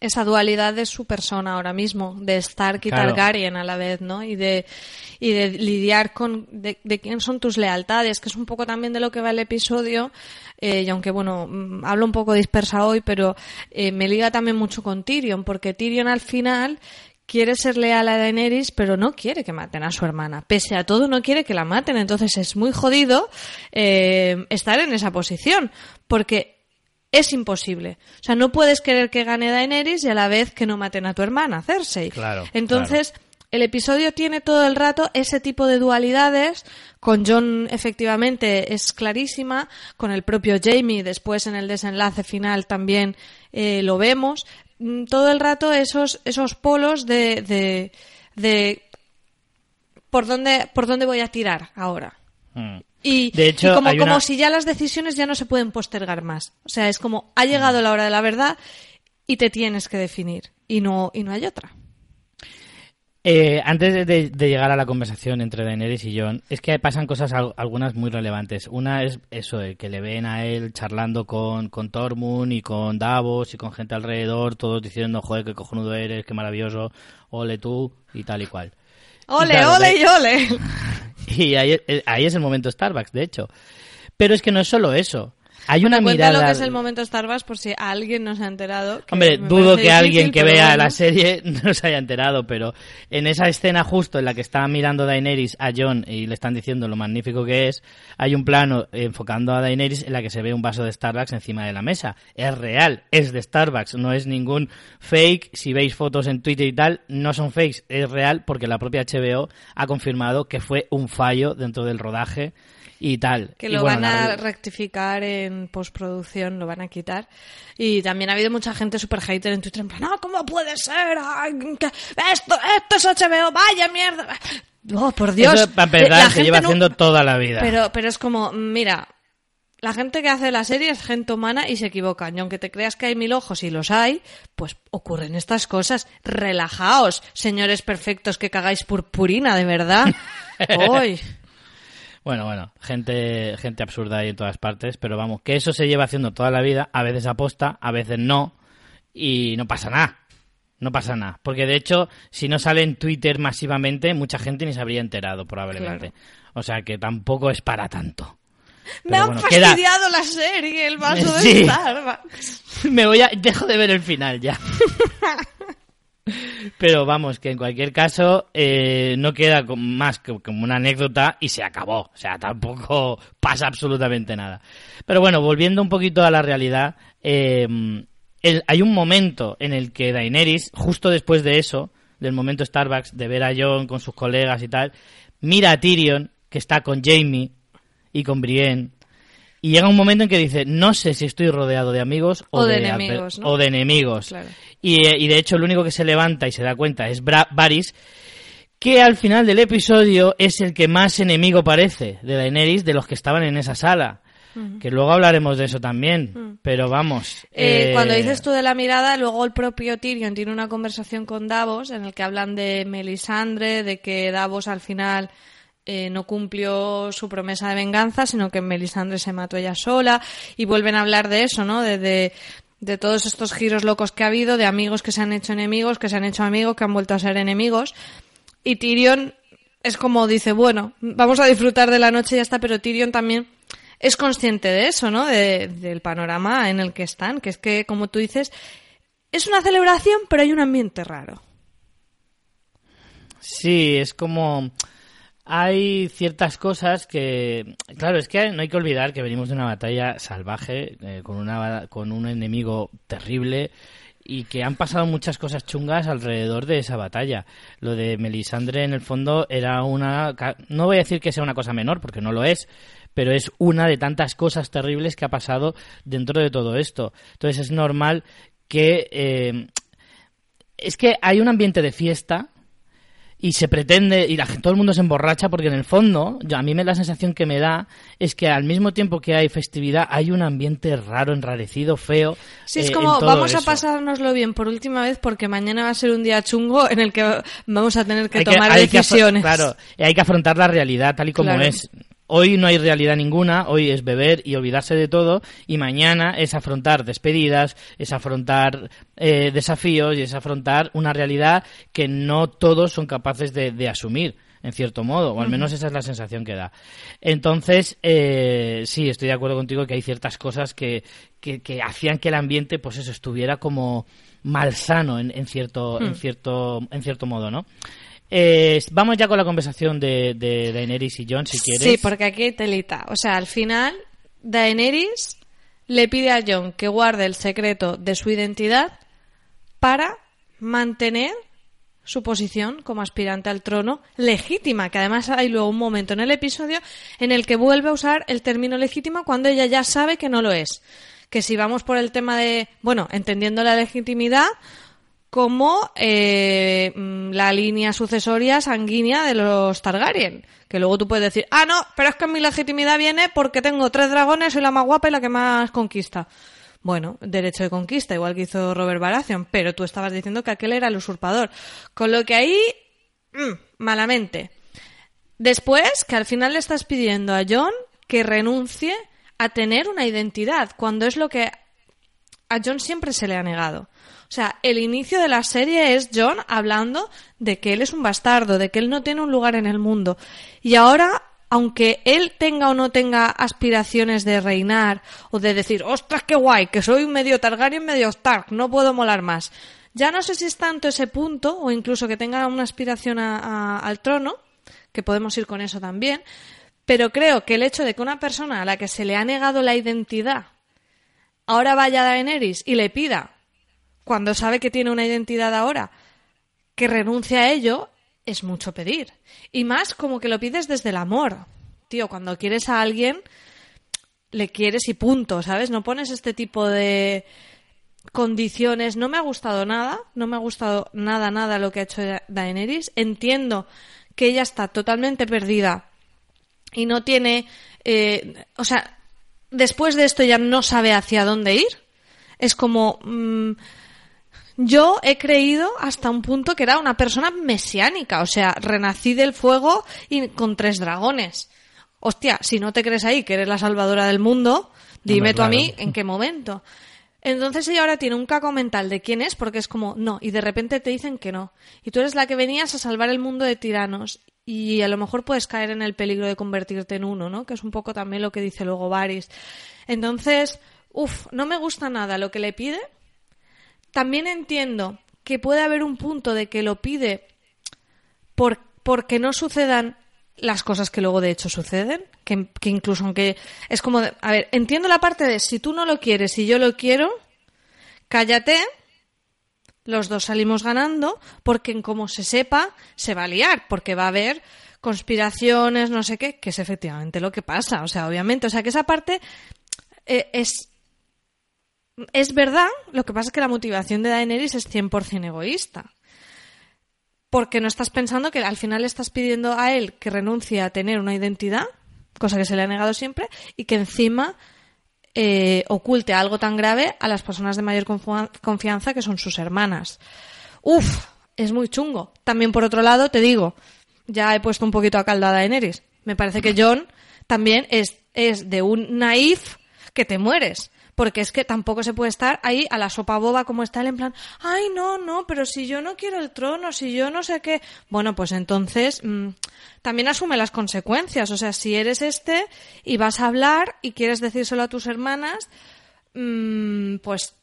esa dualidad de su persona ahora mismo, de Stark y Claro. Targaryen a la vez, ¿no? Y de, y de lidiar con de, de quién son tus lealtades, que es un poco también de lo que va el episodio, eh, y aunque bueno, mm, hablo un poco dispersa hoy, pero eh, me liga también mucho con Tyrion, porque Tyrion al final quiere ser leal a Daenerys, pero no quiere que maten a su hermana. Pese a todo, no quiere que la maten. Entonces es muy jodido eh, estar en esa posición, porque es imposible. O sea, no puedes querer que gane Daenerys y a la vez que no maten a tu hermana, Cersei. Claro, Entonces, el episodio tiene todo el rato ese tipo de dualidades. Con John, efectivamente, es clarísima. Con el propio Jamie, después en el desenlace final también eh, lo vemos. Mm, Todo el rato esos, esos polos de, de, de por dónde, por dónde voy a tirar ahora. Mm. Y, De hecho, y como, una- como si ya las decisiones ya no se pueden postergar más. O sea, es como ha llegado la hora de la verdad y te tienes que definir. Y no, y no hay otra. Eh, antes de, llegar a la conversación entre Daenerys y John, es que pasan cosas al- algunas muy relevantes. Una es eso, de que le ven a él charlando con, con Tormund y con Davos y con gente alrededor, todos diciendo, joder, qué cojonudo eres, qué maravilloso, ole tú y tal y cual. Ole, claro, ole y ole. (laughs) Y ahí, eh, ahí es el momento Starbucks, de hecho. Pero es que no es solo eso. Hay una mirada... lo que es el momento Starbucks por si alguien no se ha enterado. que Hombre, dudo que alguien que vea bueno. la serie (laughs) no se haya enterado, pero en esa escena justo en la que está mirando Daenerys a Jon y le están diciendo lo magnífico que es, hay un plano enfocando a Daenerys en la que se ve un vaso de Starbucks encima de la mesa. Es real, es de Starbucks, no es ningún fake. Si veis fotos en Twitter y tal, no son fakes, es real porque la propia HBO ha confirmado que fue un fallo dentro del rodaje y tal. Que Y lo bueno, van a la- rectificar en postproducción, lo van a quitar. Y también ha habido mucha gente super hater en Twitter en plan, no, ¿cómo puede ser? Ay, que esto, esto es HBO, vaya mierda. Oh, por Dios. Eso, para La empezar, se gente lleva no- haciendo toda la vida. Pero, pero es como, mira, la gente que hace la serie es gente humana y se equivocan. Y aunque te creas que hay mil ojos y los hay, pues ocurren estas cosas. Relajaos, señores perfectos que cagáis purpurina, de verdad. (laughs) Hoy. Bueno, bueno, gente, gente absurda ahí en todas partes, pero vamos, que eso se lleva haciendo toda la vida, a veces aposta, a veces no, y no pasa nada. No pasa nada. Porque de hecho, si no sale en Twitter masivamente, mucha gente ni se habría enterado, probablemente. O sea que tampoco es para tanto. Me han queda- fastidiado la serie, el vaso (laughs) de. Starbucks. (laughs) Me voy a. Dejo de ver el final ya. (laughs) Pero vamos, que en cualquier caso eh, no queda más que como una anécdota y se acabó. O sea, tampoco (laughs) pasa absolutamente nada. Pero bueno, volviendo un poquito a la realidad, eh, el- hay un momento en el que Daenerys, justo después de eso, del momento Starbucks, de ver a Jon con sus colegas y tal, mira a Tyrion, que está con Jamie y con Brienne, y llega un momento en que dice, no sé si estoy rodeado de amigos o, O de enemigos, ¿no? o de enemigos. Claro. Y, eh, y de hecho el único que se levanta y se da cuenta es Bra- Varys, que al final del episodio es el que más enemigo parece de Daenerys de los que estaban en esa sala. Que luego hablaremos de eso también, pero vamos. Eh, cuando dices tú de la mirada, luego el propio Tyrion tiene una conversación con Davos en el que hablan de Melisandre, de que Davos al final eh, no cumplió su promesa de venganza, sino que Melisandre se mató ella sola y vuelven a hablar de eso, ¿no? De, de, todos estos giros locos que ha habido, de amigos que se han hecho enemigos, que se han hecho amigos, que han vuelto a ser enemigos. Y Tyrion es como dice, bueno, vamos a disfrutar de la noche y ya está, pero Tyrion también es consciente de eso, ¿no? del panorama en el que están, que es que, como tú dices, es una celebración, pero hay un ambiente raro. Sí, es como hay ciertas cosas que, claro, es que no hay que olvidar que venimos de una batalla salvaje eh, con una con un enemigo terrible y que han pasado muchas cosas chungas alrededor de esa batalla. Lo de Melisandre en el fondo era una no voy a decir que sea una cosa menor porque no lo es, pero es una de tantas cosas terribles que ha pasado dentro de todo esto. Entonces es normal que eh, es que hay un ambiente de fiesta y se pretende y la, todo el mundo se emborracha porque en el fondo yo, a mí me la sensación que me da es que al mismo tiempo que hay festividad hay un ambiente raro enrarecido feo sí es eh, como vamos a pasárnoslo bien por última vez porque mañana va a ser un día chungo en el que vamos a tener que tomar decisiones. claro hay que afrontar la realidad tal y como es Hoy no hay realidad ninguna, hoy es beber y olvidarse de todo y mañana es afrontar despedidas, es afrontar eh, desafíos y es afrontar una realidad que no todos son capaces de, asumir en cierto modo, o al menos esa es la sensación que da. Entonces, eh, sí, estoy de acuerdo contigo que hay ciertas cosas que, que, hacían que el ambiente, pues eso, estuviera como malsano en, en cierto, en cierto, en cierto modo, ¿no? Eh, vamos ya con la conversación de, de, Daenerys y John, si quieres. Sí, porque aquí hay telita. O sea, al final, Daenerys le pide a John que guarde el secreto de su identidad para mantener su posición como aspirante al trono legítima, que además hay luego un momento en el episodio en el que vuelve a usar el término legítima cuando ella ya sabe que no lo es. Que si vamos por el tema de, bueno, entendiendo la legitimidad, como eh, mm, la línea sucesoria sanguínea de los Targaryen. Que luego tú puedes decir, ah, no, pero es que mi legitimidad viene porque tengo tres dragones, soy la más guapa y la que más conquista. Bueno, derecho de conquista, igual que hizo Robert Baratheon, pero tú estabas diciendo que aquel era el usurpador. Con lo que ahí, mm, malamente. Después, que al final le estás pidiendo a John que renuncie a tener una identidad, cuando es lo que a John siempre se le ha negado. O sea, el inicio de la serie es John hablando de que él es un bastardo, de que él no tiene un lugar en el mundo. Y ahora, aunque él tenga o no tenga aspiraciones de reinar o de decir, ostras, qué guay, que soy medio Targaryen, medio Stark, no puedo molar más. Ya no sé si es tanto ese punto, o incluso que tenga una aspiración al trono, que podemos ir con eso también, pero creo que el hecho de que una persona a la que se le ha negado la identidad ahora vaya a Daenerys y le pida cuando sabe que tiene una identidad ahora, que renuncia a ello, es mucho pedir. Y más como que lo pides desde el amor. Tío, cuando quieres a alguien, le quieres y punto, ¿sabes? No pones este tipo de condiciones. No me ha gustado nada, no me ha gustado nada, nada lo que ha hecho Daenerys. Entiendo que ella está totalmente perdida y no tiene, eh, o sea, después de esto ya no sabe hacia dónde ir. Es como, mm, yo he creído hasta un punto que era una persona mesiánica, o sea, renací del fuego y con tres dragones. Hostia, si no te crees ahí que eres la salvadora del mundo, dime tú a mí en qué momento. Entonces ella ahora tiene un caco mental de quién es, porque es como, no, y de repente te dicen que no. Y tú eres la que venías a salvar el mundo de tiranos. Y a lo mejor puedes caer en el peligro de convertirte en uno, ¿no? Que es un poco también lo que dice luego Varys. Entonces, uff, no me gusta nada lo que le pide, también entiendo que puede haber un punto de que lo pide por, porque no sucedan las cosas que luego de hecho suceden, que, incluso aunque es como, a ver, entiendo la parte de si tú no lo quieres y yo lo quiero, cállate, los dos salimos ganando, porque en como se sepa, se va a liar, porque va a haber conspiraciones, no sé qué, que es efectivamente lo que pasa, o sea, obviamente, o sea, que esa parte eh, es es verdad, lo que pasa es que la motivación de Daenerys es 100% egoísta. Porque no estás pensando que al final estás pidiendo a él que renuncie a tener una identidad cosa que se le ha negado siempre, y que encima eh, oculte algo tan grave a las personas de mayor confianza que son sus hermanas. Uf, es muy chungo. También por otro lado, te digo, ya he puesto un poquito a caldo a Daenerys. Me parece que John también es, es de un naif que te mueres. Porque es que tampoco se puede estar ahí a la sopa boba como está él en plan, ay, no, no, pero si yo no quiero el trono, si yo no sé qué. Bueno, pues entonces mm, también asume las consecuencias. O sea, si eres este y vas a hablar y quieres decírselo a tus hermanas, mm, pues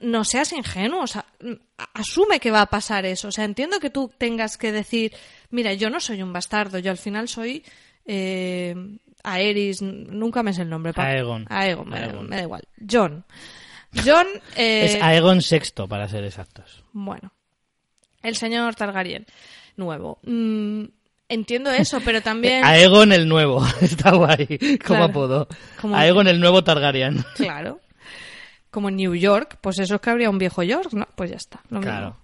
no seas ingenuo, o sea, mm, asume que va a pasar eso. O sea, entiendo que tú tengas que decir, mira, yo no soy un bastardo, yo al final soy eh, Aeris, nunca me sé el nombre. Aegon. Aegon, me, Aegon. me da igual. John. John, eh, Es Aegon VI, para ser exactos. bueno, el señor Targaryen, nuevo. Mm, entiendo eso, pero también... (laughs) Aegon el nuevo. (laughs) Está guay. Como Claro. apodo. Como- Aegon el nuevo Targaryen. (laughs) Claro. Como en New York, pues eso es que habría un viejo York, ¿no? Pues ya está. lo mismo. Claro.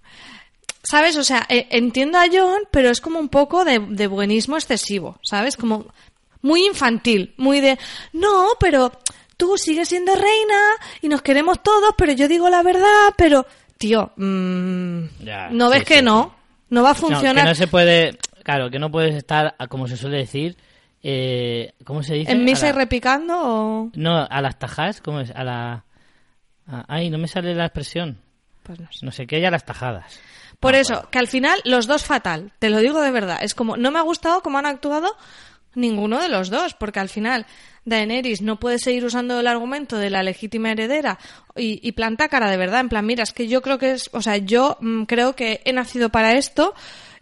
¿Sabes? O sea, eh, entiendo a John, pero es como un poco de, de buenismo excesivo, ¿sabes? Como muy infantil, muy de, no, pero tú sigues siendo reina y nos queremos todos, pero yo digo la verdad, pero, tío, mm, Ya, ¿no sí, ves que sí, no? No va a No, funcionar. que no se puede... Claro, que no puedes estar, a- como se suele decir... Eh, ¿Cómo se dice? ¿En misa y repicando o...? No, a las tajadas, ¿cómo es? A la... a- Ay, no me sale la expresión. Pues no sé. No sé qué, y a las tajadas. Por Ah, eso, bueno. que al final los dos fatal, te lo digo de verdad. Es como, no me ha gustado cómo han actuado ninguno de los dos, porque al final Daenerys no puede seguir usando el argumento de la legítima heredera y, y planta cara de verdad, en plan, mira, es que yo creo que es, o sea, yo mm, creo que he nacido para esto.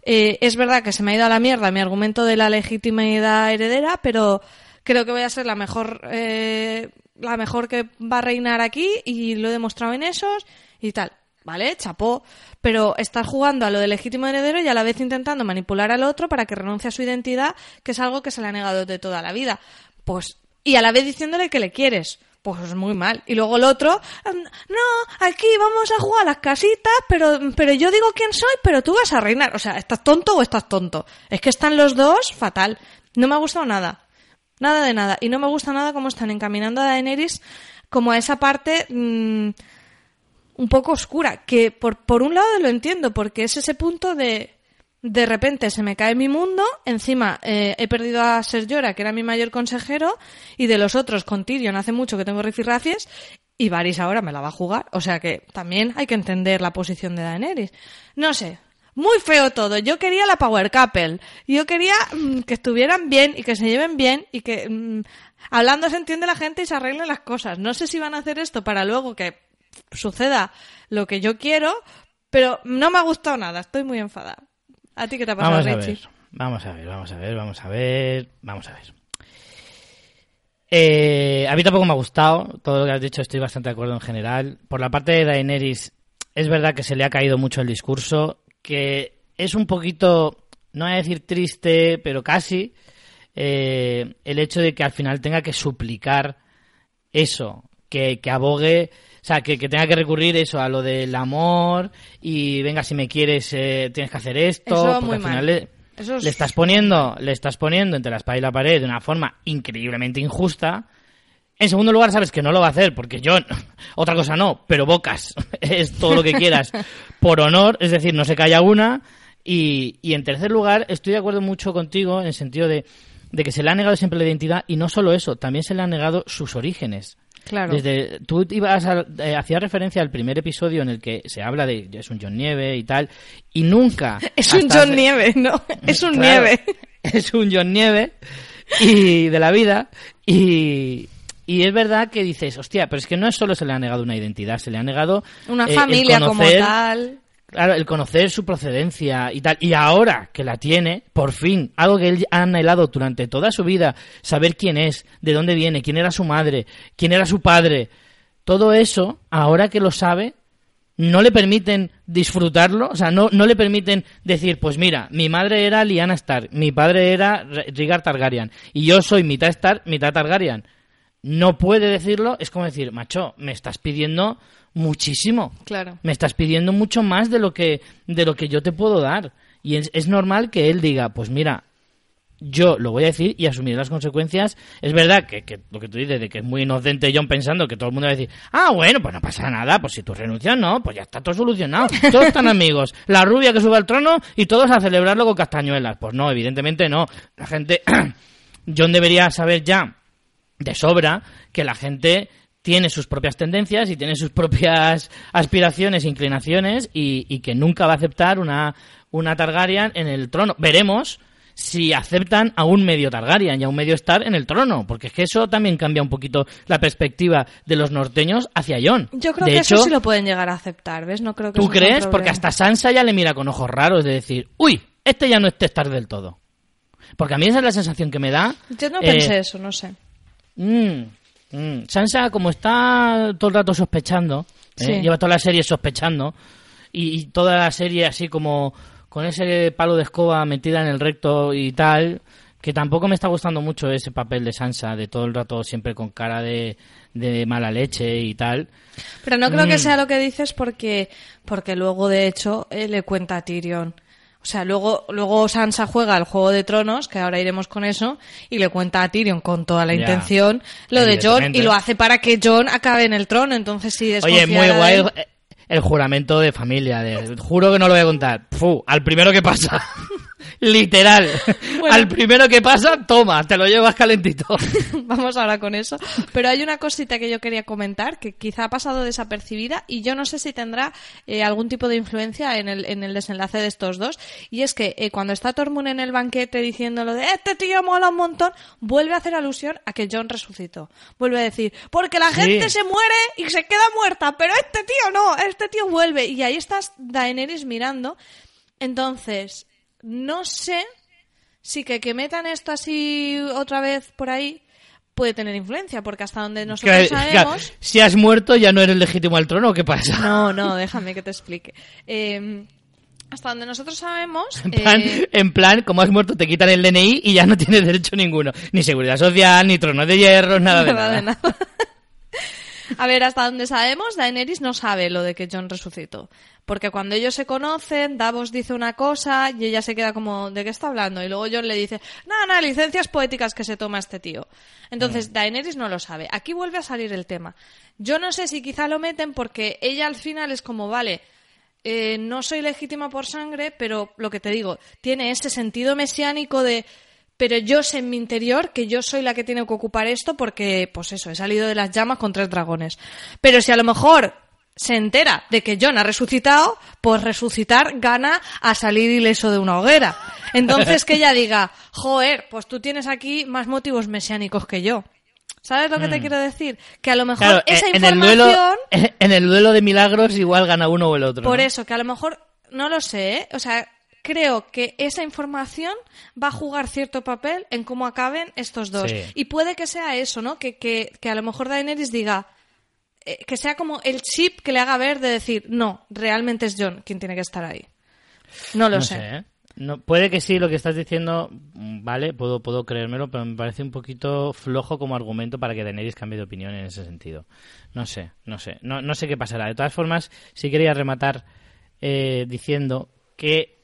Eh, es verdad que se me ha ido a la mierda mi argumento de la legitimidad heredera, pero creo que voy a ser la mejor, eh, la mejor que va a reinar aquí y lo he demostrado en esos y tal. ¿Vale? Chapó. Pero estás jugando a lo de legítimo heredero y a la vez intentando manipular al otro para que renuncie a su identidad, que es algo que se le ha negado de toda la vida. Pues, y a la vez diciéndole que le quieres. Pues es muy mal. Y luego el otro, "Mm, no, aquí vamos a jugar a las casitas, pero, pero yo digo quién soy, pero tú vas a reinar. O sea, ¿estás tonto o estás tonto? Es que están los dos fatal. No me ha gustado nada. Nada de nada. Y no me gusta nada cómo están encaminando a Daenerys como a esa parte mm, un poco oscura. Que por, por un lado lo entiendo, porque es ese punto de de repente se me cae mi mundo, encima eh, he perdido a Ser Jorah, que era mi mayor consejero, y de los otros con Tyrion hace mucho que tengo rifirrafies, y Varys ahora me la va a jugar. O sea que también hay que entender la posición de Daenerys. No sé, muy feo todo. Yo quería la Power Couple. Yo quería mm, que estuvieran bien y que se lleven bien y que mm, hablando se entiende la gente y se arreglen las cosas. No sé si van a hacer esto para luego que suceda lo que yo quiero, pero no me ha gustado nada. Estoy muy enfadada. ¿A ti qué te ha pasado, Vamos a Richie? ver, vamos a ver, vamos a ver, vamos a ver, vamos a ver. Eh, a mí tampoco me ha gustado todo lo que has dicho, estoy bastante de acuerdo en general. Por la parte de Daenerys, es verdad que se le ha caído mucho el discurso, que es un poquito, no voy a decir triste, pero casi, eh, el hecho de que al final tenga que suplicar eso, que, que abogue, o sea, que, que tenga que recurrir eso a lo del amor y venga, si me quieres, eh, tienes que hacer esto, Eso muy al mal. final le, Eso es- le estás poniendo, le estás poniendo entre la espada y la pared de una forma increíblemente injusta. En segundo lugar, sabes que no lo va a hacer, porque yo, (laughs) otra cosa no, pero bocas, (laughs) es todo lo que quieras, (laughs) por honor, es decir, no se calla una. Y, y en tercer lugar, estoy de acuerdo mucho contigo en el sentido de, de que se le ha negado siempre la identidad, y no solo eso, también se le han negado sus orígenes. Claro. Desde, tú ibas a, eh, hacías referencia al primer episodio en el que se habla de es un John Nieve y tal, y nunca. (laughs) Es un John hace- Nieve, ¿no? (laughs) (laughs) Es un Claro, nieve. Es un John Nieve y de la vida. Y, y es verdad que dices, hostia, pero es que no es solo se le ha negado una identidad, se le ha negado Una eh, familia como tal. Claro, el conocer su procedencia y tal. Y ahora que la tiene, por fin, algo que él ha anhelado durante toda su vida, saber quién es, de dónde viene, quién era su madre, quién era su padre, todo eso, ahora que lo sabe, no le permiten disfrutarlo, o sea, no, no le permiten decir, pues mira, mi madre era Lyanna Stark, mi padre era R- Rhaegar Targaryen, y yo soy mitad Stark, mitad Targaryen. No puede decirlo, es como decir, macho, me estás pidiendo muchísimo Claro. me estás pidiendo mucho más de lo que de lo que yo te puedo dar y es, es normal que él diga pues mira yo lo voy a decir y asumiré las consecuencias. Es verdad que, que, lo que tú dices, de que es muy inocente John pensando que todo el mundo va a decir, ah, bueno, pues no pasa nada, pues si tú renuncias, no, pues ya está todo solucionado. Todos están amigos. La rubia que sube al trono y todos a celebrarlo con castañuelas. Pues no, evidentemente no. La gente, (clears throat) John debería saber ya de sobra que la gente tiene sus propias tendencias y tiene sus propias (laughs) aspiraciones, inclinaciones y, y que nunca va a aceptar una, una Targaryen en el trono. Veremos si aceptan a un medio Targaryen y a un medio Star en el trono, porque es que eso también cambia un poquito la perspectiva de los norteños hacia Jon. Yo creo De que hecho, eso sí lo pueden llegar a aceptar, ¿ves? No creo que ¿Tú crees? Porque hasta Sansa ya le mira con ojos raros de decir, uy, este ya no es Star del todo. Porque a mí esa es la sensación que me da. Yo no eh, pensé eso, no sé. Mm, mm. Sansa, como está todo el rato sospechando, ¿eh? Sí. lleva toda la serie sospechando, y, y toda la serie así como con ese palo de escoba metida en el recto y tal, que tampoco me está gustando mucho ese papel de Sansa, de todo el rato siempre con cara de, de mala leche y tal. Pero no creo que Mm. sea lo que dices porque, porque luego, de hecho, eh, le cuenta a Tyrion. O sea, luego, luego Sansa juega al Juego de Tronos, que ahora iremos con eso, y le cuenta a Tyrion con toda la Ya, intención lo de evidentemente. y lo hace para que Jon acabe en el trono. Entonces, sí, Oye, muy guay él- el, el juramento de familia. De, juro que no lo voy a contar. Fu, al primero que pasa. (laughs) Literal. (laughs) Bueno. Al primero que pasa, toma, te lo llevas calentito. (laughs) Vamos ahora con eso. Pero hay una cosita que yo quería comentar que quizá ha pasado desapercibida y yo no sé si tendrá eh, algún tipo de influencia en el, en el desenlace de estos dos. Y es que eh, cuando está Tormund en el banquete diciendo lo de este tío mola un montón, vuelve a hacer alusión a que John resucitó. Vuelve a decir, porque la Sí. gente se muere y se queda muerta, pero este tío no, este tío vuelve. Y ahí estás Daenerys mirando. Entonces, no sé sí que que metan esto así otra vez por ahí puede tener influencia, porque hasta donde nosotros claro, sabemos... si has muerto, ya no eres legítimo al trono, ¿qué pasa? No, no, déjame que te explique. Eh, hasta donde nosotros sabemos... En plan, eh, en plan, como has muerto, te quitan el DNI y ya no (laughs) tienes derecho ninguno. Ni seguridad social, ni trono de hierro, nada de nada. de nada. A ver, hasta donde sabemos, Daenerys no sabe lo de que Jon resucitó. Porque cuando ellos se conocen, Davos dice una cosa y ella se queda como, ¿de qué está hablando? Y luego Jon le dice, no, no, licencias poéticas que se toma este tío. Entonces, Daenerys no lo sabe. Aquí vuelve a salir el tema. Yo no sé si quizá lo meten porque ella al final es como, vale, eh, no soy legítima por sangre, pero lo que te digo, tiene ese sentido mesiánico de, pero yo sé en mi interior que yo soy la que tiene que ocupar esto porque, pues eso, he salido de las llamas con tres dragones. Pero si a lo mejor se entera de que Jon ha resucitado, pues resucitar gana a salir ileso de una hoguera. Entonces que ella diga, joder, pues tú tienes aquí más motivos mesiánicos que yo. ¿Sabes lo que te quiero decir? Que a lo mejor Mm. Claro, esa en el, información... duelo, (laughs) en el duelo de milagros igual gana uno o el otro. Por ¿no? eso, que a lo mejor, no lo sé, ¿eh? o sea, creo que esa información va a jugar cierto papel en cómo acaben estos dos. Sí. Y puede que sea eso, ¿no? Que, que, que a lo mejor Daenerys diga, eh, que sea como el chip que le haga ver de decir, no, realmente es John quien tiene que estar ahí. No lo no sé. sé. ¿eh? No, puede que sí, lo que estás diciendo, vale, puedo, puedo creérmelo, pero me parece un poquito flojo como argumento para que Daenerys cambie de opinión en ese sentido. No sé, no sé, no, no sé qué pasará. De todas formas, sí quería rematar eh, diciendo que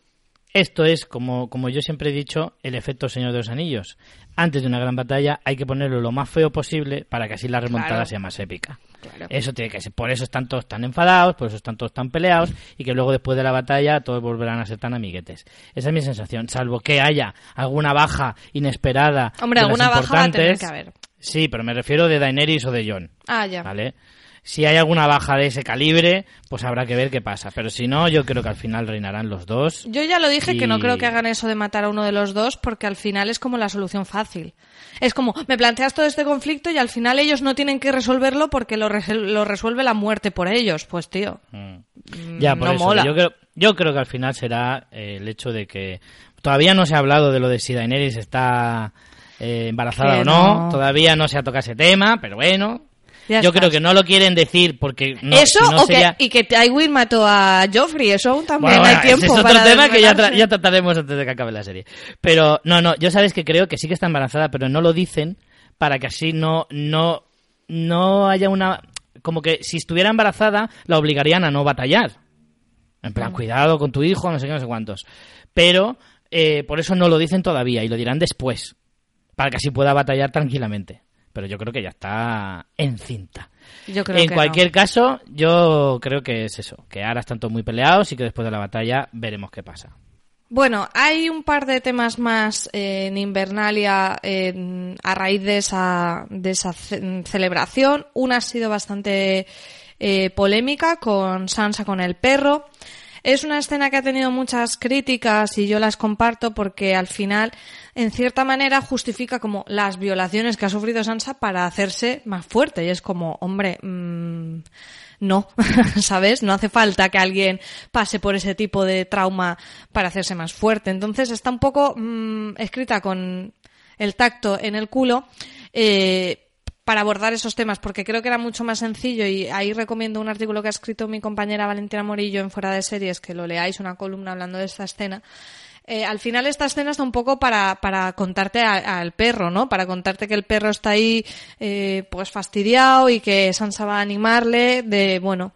esto es, como, como yo siempre he dicho, el efecto Señor de los Anillos. Antes de una gran batalla hay que ponerlo lo más feo posible para que así la remontada Claro. sea más épica. Claro. Eso tiene que ser. Por eso están todos tan enfadados, por eso están todos tan peleados y que luego después de la batalla todos volverán a ser tan amiguetes. Esa es mi sensación. Salvo que haya alguna baja inesperada. Hombre, de las alguna baja va a tener que haber. Sí, pero me refiero de Daenerys o de Jon. Ah, ya. ¿Vale? Si hay alguna baja de ese calibre, pues habrá que ver qué pasa. Pero si no, yo creo que al final reinarán los dos. Yo ya lo dije que no creo que hagan eso de matar a uno de los dos porque al final es como la solución fácil. Es como, me planteas todo este conflicto y al final ellos no tienen que resolverlo porque lo, resel- lo resuelve la muerte por ellos. Pues tío, Mm. Ya, por no eso. mola. Yo creo, yo creo que al final será eh, el hecho de que todavía no se ha hablado de lo de si Daenerys está eh, embarazada Que o no. no. Todavía no se ha tocado ese tema, pero bueno. Ya yo está. creo que no lo quieren decir porque no, eso si no o sería- que, y que Tywin mató a Joffrey, eso aún también Bueno, hay tiempo es otro para tema que ya, tra- ya trataremos antes de que acabe la serie. Pero no, no, yo sabes que creo que sí que está embarazada, pero no lo dicen para que así no, no, no haya una... Como que si estuviera embarazada la obligarían a no batallar. En plan, cuidado con tu hijo, no sé qué, no sé cuántos. Pero Eh, por eso no lo dicen todavía y lo dirán después, para que así pueda batallar tranquilamente. Pero yo creo que ya está encinta. Yo creo en que cualquier no. caso, yo creo que es eso, que ahora están todos muy peleados y que después de la batalla veremos qué pasa. Bueno, hay un par de temas más eh, en Invernalia eh, a raíz de esa, de esa ce- celebración. Una ha sido bastante eh, polémica con Sansa con el perro. Es una escena que ha tenido muchas críticas y yo las comparto porque al final, en cierta manera, justifica como las violaciones que ha sufrido Sansa para hacerse más fuerte. Y es como, hombre, mm, no, (laughs) ¿sabes? No hace falta que alguien pase por ese tipo de trauma para hacerse más fuerte. Entonces está un poco mm, escrita con el tacto en el culo. eh, para abordar esos temas, porque creo que era mucho más sencillo y ahí recomiendo un artículo que ha escrito mi compañera Valentina Morillo en Fuera de Series, que lo leáis, una columna hablando de esta escena. Eh, al final esta escena está un poco para, para contarte al perro, ¿no? Para contarte que el perro está ahí eh, pues fastidiado y que Sansa va a animarle de, bueno,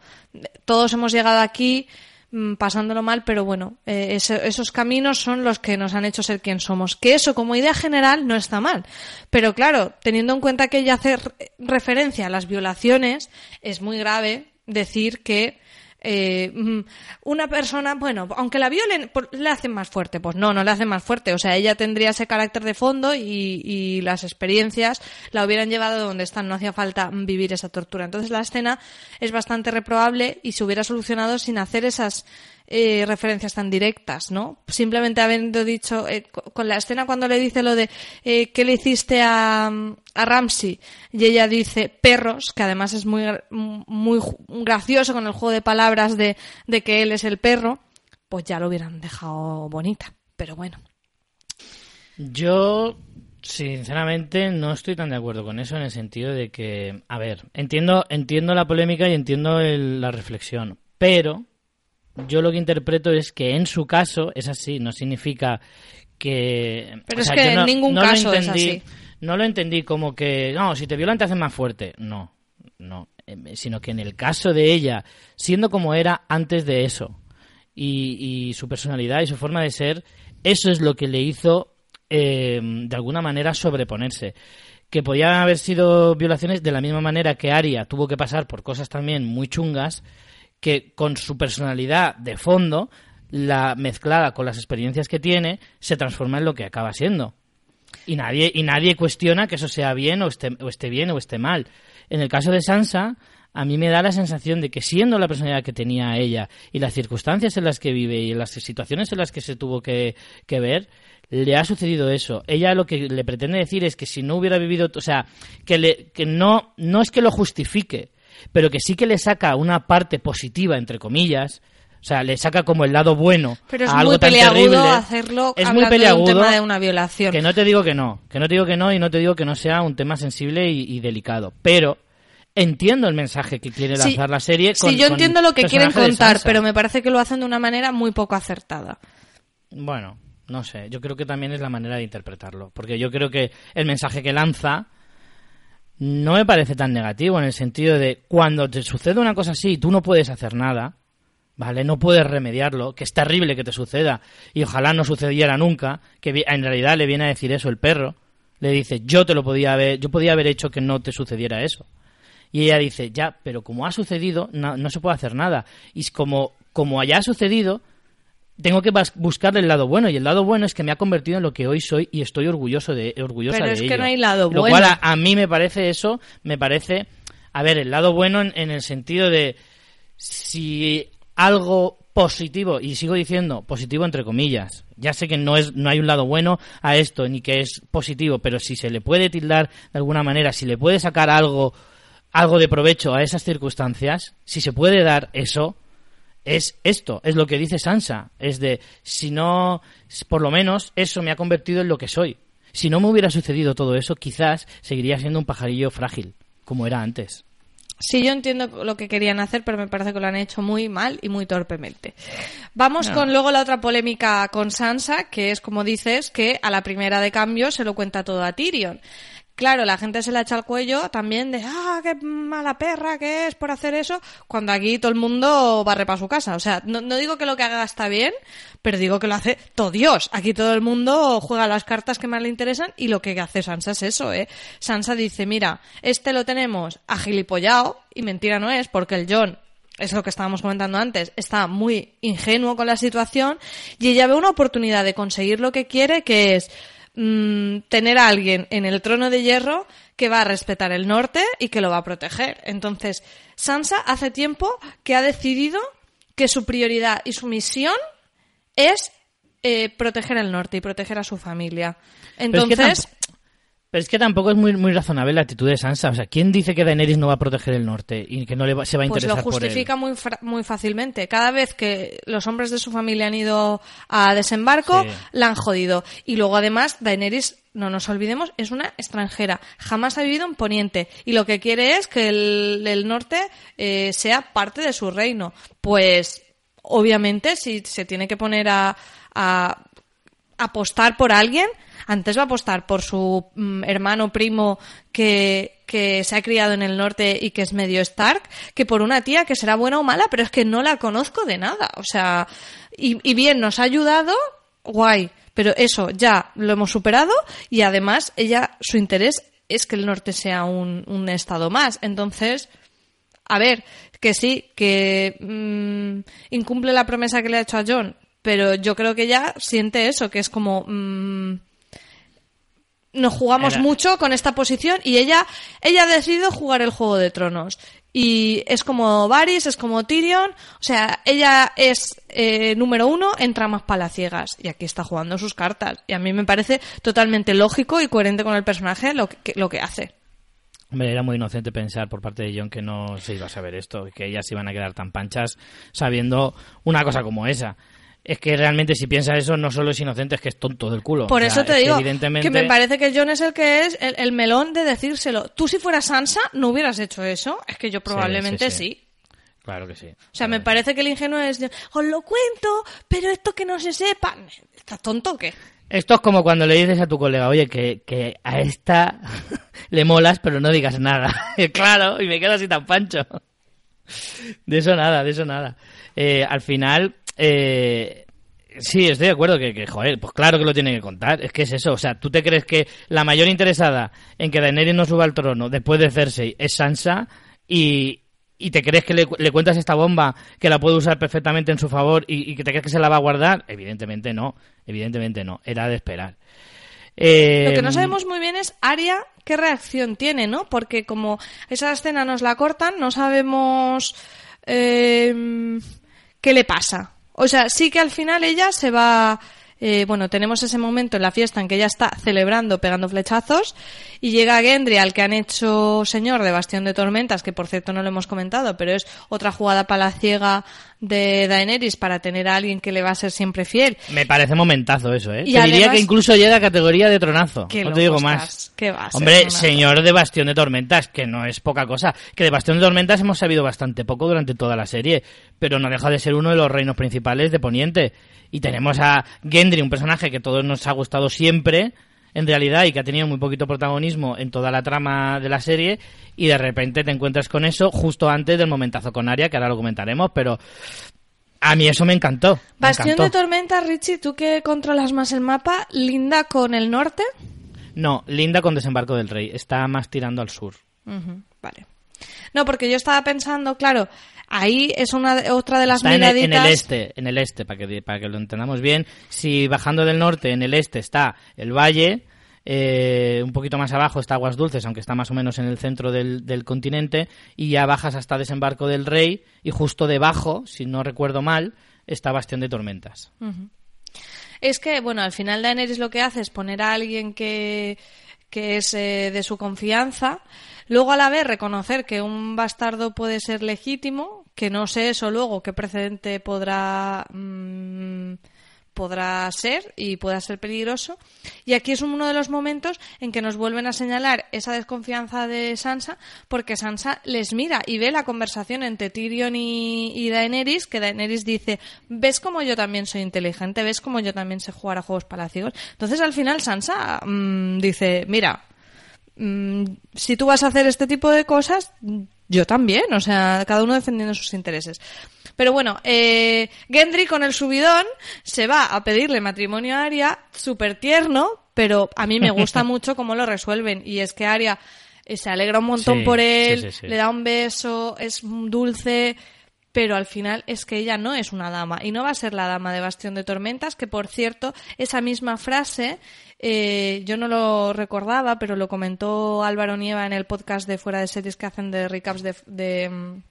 todos hemos llegado aquí mm, pasándolo mal, pero bueno, eh, esos caminos son los que nos han hecho ser quien somos. Que eso, como idea general, no está mal. Pero claro, teniendo en cuenta que ella hace re- referencia a las violaciones, es muy grave decir que eh, mm, una persona, bueno, aunque la violen, por- le hacen más fuerte. Pues no, no le hacen más fuerte. O sea, ella tendría ese carácter de fondo y, y las experiencias la hubieran llevado donde están. No hacía falta vivir esa tortura. Entonces la escena es bastante reprobable y se hubiera solucionado sin hacer esas eh, referencias tan directas, ¿no? Simplemente habiendo dicho, eh, co- con la escena cuando le dice lo de eh, ¿qué le hiciste a, a Ramsey? Y ella dice perros, que además es muy, muy gracioso con el juego de palabras de, de que él es el perro, pues ya lo hubieran dejado bonita. Pero bueno. Yo, sinceramente, no estoy tan de acuerdo con eso en el sentido de que, a ver, entiendo, entiendo la polémica y entiendo la reflexión, pero yo lo que interpreto es que en su caso es así, no significa que... Pero es que en ningún caso es así. No lo entendí como que, no, si te violan te hacen más fuerte. No, no, eh, sino que en el caso de ella, siendo como era antes de eso, y, y su personalidad y su forma de ser, eso es lo que le hizo eh, de alguna manera sobreponerse. Que podían haber sido violaciones de la misma manera que Aria tuvo que pasar por cosas también muy chungas, que con su personalidad de fondo, la mezclada con las experiencias que tiene, se transforma en lo que acaba siendo. Y nadie, y nadie cuestiona que eso sea bien o esté, o esté bien o esté mal. En el caso de Sansa, a mí me da la sensación de que siendo la personalidad que tenía ella y las circunstancias en las que vive y las situaciones en las que se tuvo que, que ver, le ha sucedido eso. Ella lo que le pretende decir es que si no hubiera vivido, o sea, que, le, que no, no es que lo justifique, pero que sí que le saca una parte positiva, entre comillas, o sea, le saca como el lado bueno Pero es a algo muy tan peleagudo terrible. hacerlo es muy hablando de un peleagudo tema de una violación. que no te digo que no, que no te digo que no y no te digo que no sea un tema sensible y, y delicado, pero entiendo el mensaje que quiere Sí, lanzar la serie. Con, sí, yo entiendo lo que quieren contar, pero me parece que lo hacen de una manera muy poco acertada. Bueno, no sé, yo creo que también es la manera de interpretarlo, porque yo creo que el mensaje que lanza no me parece tan negativo en el sentido de cuando te sucede una cosa así y tú no puedes hacer nada, ¿vale? No puedes remediarlo, que es terrible que te suceda y ojalá no sucediera nunca, que en realidad le viene a decir eso el perro, le dice, "Yo te lo podía haber, yo podía haber hecho que no te sucediera eso." Y ella dice, "Ya, pero como ha sucedido, no, no se puede hacer nada." Y como como haya sucedido, tengo que buscarle el lado bueno y el lado bueno es que me ha convertido en lo que hoy soy y estoy orgulloso de orgullosa Pero de es que no hay lado lo bueno. cual a, a mí me parece eso me parece a ver el lado bueno en, en el sentido de si algo positivo y sigo diciendo positivo entre comillas ya sé que no es no hay un lado bueno a esto ni que es positivo pero si se le puede tildar de alguna manera si le puede sacar algo algo de provecho a esas circunstancias si se puede dar eso es esto, es lo que dice Sansa, es de si no, por lo menos eso me ha convertido en lo que soy. Si no me hubiera sucedido todo eso, quizás seguiría siendo un pajarillo frágil, como era antes. Sí, yo entiendo lo que querían hacer, pero me parece que lo han hecho muy mal y muy torpemente. Vamos No. con luego la otra polémica con Sansa, que es como dices, que a la primera de cambio se lo cuenta todo a Tyrion. Claro, la gente se la echa al cuello también de, ah, qué mala perra que es por hacer eso, cuando aquí todo el mundo barre para su casa. O sea, no, digo que lo que haga está bien, pero digo que lo hace todo Dios. Aquí todo el mundo juega las cartas que más le interesan y lo que hace Sansa es eso, ¿eh? Sansa dice, mira, este lo tenemos agilipollado, y mentira no es, porque el John es lo que estábamos comentando antes, está muy ingenuo con la situación y ella ve una oportunidad de conseguir lo que quiere, que es mm, tener a alguien en el trono de hierro que va a respetar el norte y que lo va a proteger. Entonces, Sansa hace tiempo que ha decidido que su prioridad y su misión es eh, proteger el norte y proteger a su familia. Pero es que Entonces, Pero es que tampoco es muy, muy razonable la actitud de Sansa. O sea, ¿quién dice que Daenerys no va a proteger el norte y que no le va- se va a pues interesar lo justifica muy, muy fácilmente. Cada vez que los hombres de su familia han ido a desembarco, Sí. la han jodido. Y luego, además, Daenerys, no nos olvidemos, es una extranjera. Jamás ha vivido en Poniente. Y lo que quiere es que el, el norte eh, sea parte de su reino. Pues, obviamente, si se tiene que poner a, a apostar por alguien, antes va a apostar por su mm, hermano primo que, que se ha criado en el norte y que es medio Stark, que por una tía que será buena o mala, pero es que no la conozco de nada. O sea, y, y bien, nos ha ayudado, guay, pero eso ya lo hemos superado y además ella, su interés es que el norte sea un, un estado más. Entonces, a ver, que sí, que mm, incumple la promesa que le ha hecho a John, pero yo creo que ella siente eso, que es como... mm, nos jugamos Era- mucho con esta posición y ella, ella ha decidido jugar el Juego de Tronos. Y es como Varys, es como Tyrion, o sea, ella es eh, número uno en tramas palaciegas y aquí está jugando sus cartas. Y a mí me parece totalmente lógico y coherente con el personaje lo que, lo que hace. Hombre, era muy inocente pensar por parte de John que no se iba a saber esto, que ellas iban a quedar tan panchas sabiendo una cosa como esa. Es que realmente si piensas eso no solo es inocente, es que es tonto del culo. Por O sea, eso te es que digo evidentemente... que me parece que John es el que es el, el melón de decírselo. Tú si fueras Sansa no hubieras hecho eso. Es que yo probablemente sí, sí. sí. Claro que sí. O sea, me parece que el ingenuo es os lo cuento, pero esto que no se sepa. ¿Estás tonto o qué? Esto es como cuando le dices a tu colega, oye, que, que a esta (laughs) le molas, pero no digas nada. (laughs) claro, y me quedo así tan pancho. De eso nada, de eso nada. Eh, al final, eh, sí, estoy de acuerdo que, que, joder, pues claro que lo tiene que contar. Es que es eso. O sea, ¿tú te crees que la mayor interesada en que Daenerys no suba al trono después de Cersei es Sansa? Y, y te crees que le, le cuentas esta bomba que la puede usar perfectamente en su favor y, y que te crees que se la va a guardar? Evidentemente no. Evidentemente no. Era de esperar. Eh, Lo que no sabemos muy bien es Aria qué reacción tiene, ¿no? Porque como esa escena nos la cortan, no sabemos eh, qué le pasa. O sea, sí que al final ella se va... eh, bueno, tenemos ese momento en la fiesta en que ella está celebrando, pegando flechazos, y llega Gendry, al que han hecho señor de Bastión de Tormentas, que por cierto no lo hemos comentado, pero es otra jugada palaciega de Daenerys para tener a alguien que le va a ser siempre fiel. Me parece momentazo eso, ¿eh? Y Te diría que incluso llega a categoría de tronazo. Qué no te digo más. ¿Qué va a Hombre, señor de Bastión de Tormentas, que no es poca cosa. Que de Bastión de Tormentas hemos sabido bastante poco durante toda la serie, pero no deja de ser uno de los reinos principales de Poniente. Y tenemos a Gendry, un personaje que todos nos ha gustado siempre, en realidad, y que ha tenido muy poquito protagonismo en toda la trama de la serie, y de repente te encuentras con eso justo antes del momentazo con Arya, que ahora lo comentaremos, pero a mí eso me encantó. me Bastión encantó. de Tormenta, Richie, tú que controlas más el mapa, linda con el norte. No, Linda con Desembarco del Rey. Está más tirando al sur. Vale. No, porque yo estaba pensando, claro, ahí es una de- otra de las Está en el, miraditas. en el este, en el este, para que, para que lo entendamos bien. Si bajando del norte, en el este está el valle, eh, un poquito más abajo está Aguas Dulces, aunque está más o menos en el centro del, del continente, y ya bajas hasta Desembarco del Rey, y justo debajo, si no recuerdo mal, está Bastión de Tormentas. Es que, bueno, al final Daenerys lo que hace es poner a alguien que, que es eh, de su confianza, luego a la vez reconocer que un bastardo puede ser legítimo, que no sé eso luego qué precedente podrá mm, podrá ser y pueda ser peligroso. Y aquí es uno de los momentos en que nos vuelven a señalar esa desconfianza de Sansa, porque Sansa les mira y ve la conversación entre Tyrion y, Daenerys, que Daenerys dice, ves como yo también soy inteligente, ves como yo también sé jugar a juegos palaciegos. Entonces al final Sansa mm, dice, mira, mm, si tú vas a hacer este tipo de cosas, yo también, o sea, cada uno defendiendo sus intereses. Pero bueno, eh, Gendry con el subidón se va a pedirle matrimonio a Arya, súper tierno, pero a mí me gusta (laughs) mucho cómo lo resuelven. Y es que Arya eh, se alegra un montón Sí, por él, sí, sí. le da un beso, es dulce, pero al final es que ella no es una dama y no va a ser la dama de Bastión de Tormentas, que por cierto, esa misma frase eh, yo no lo recordaba, pero lo comentó Álvaro Nieva en el podcast de Fuera de Series que hacen de recaps de, de, mm,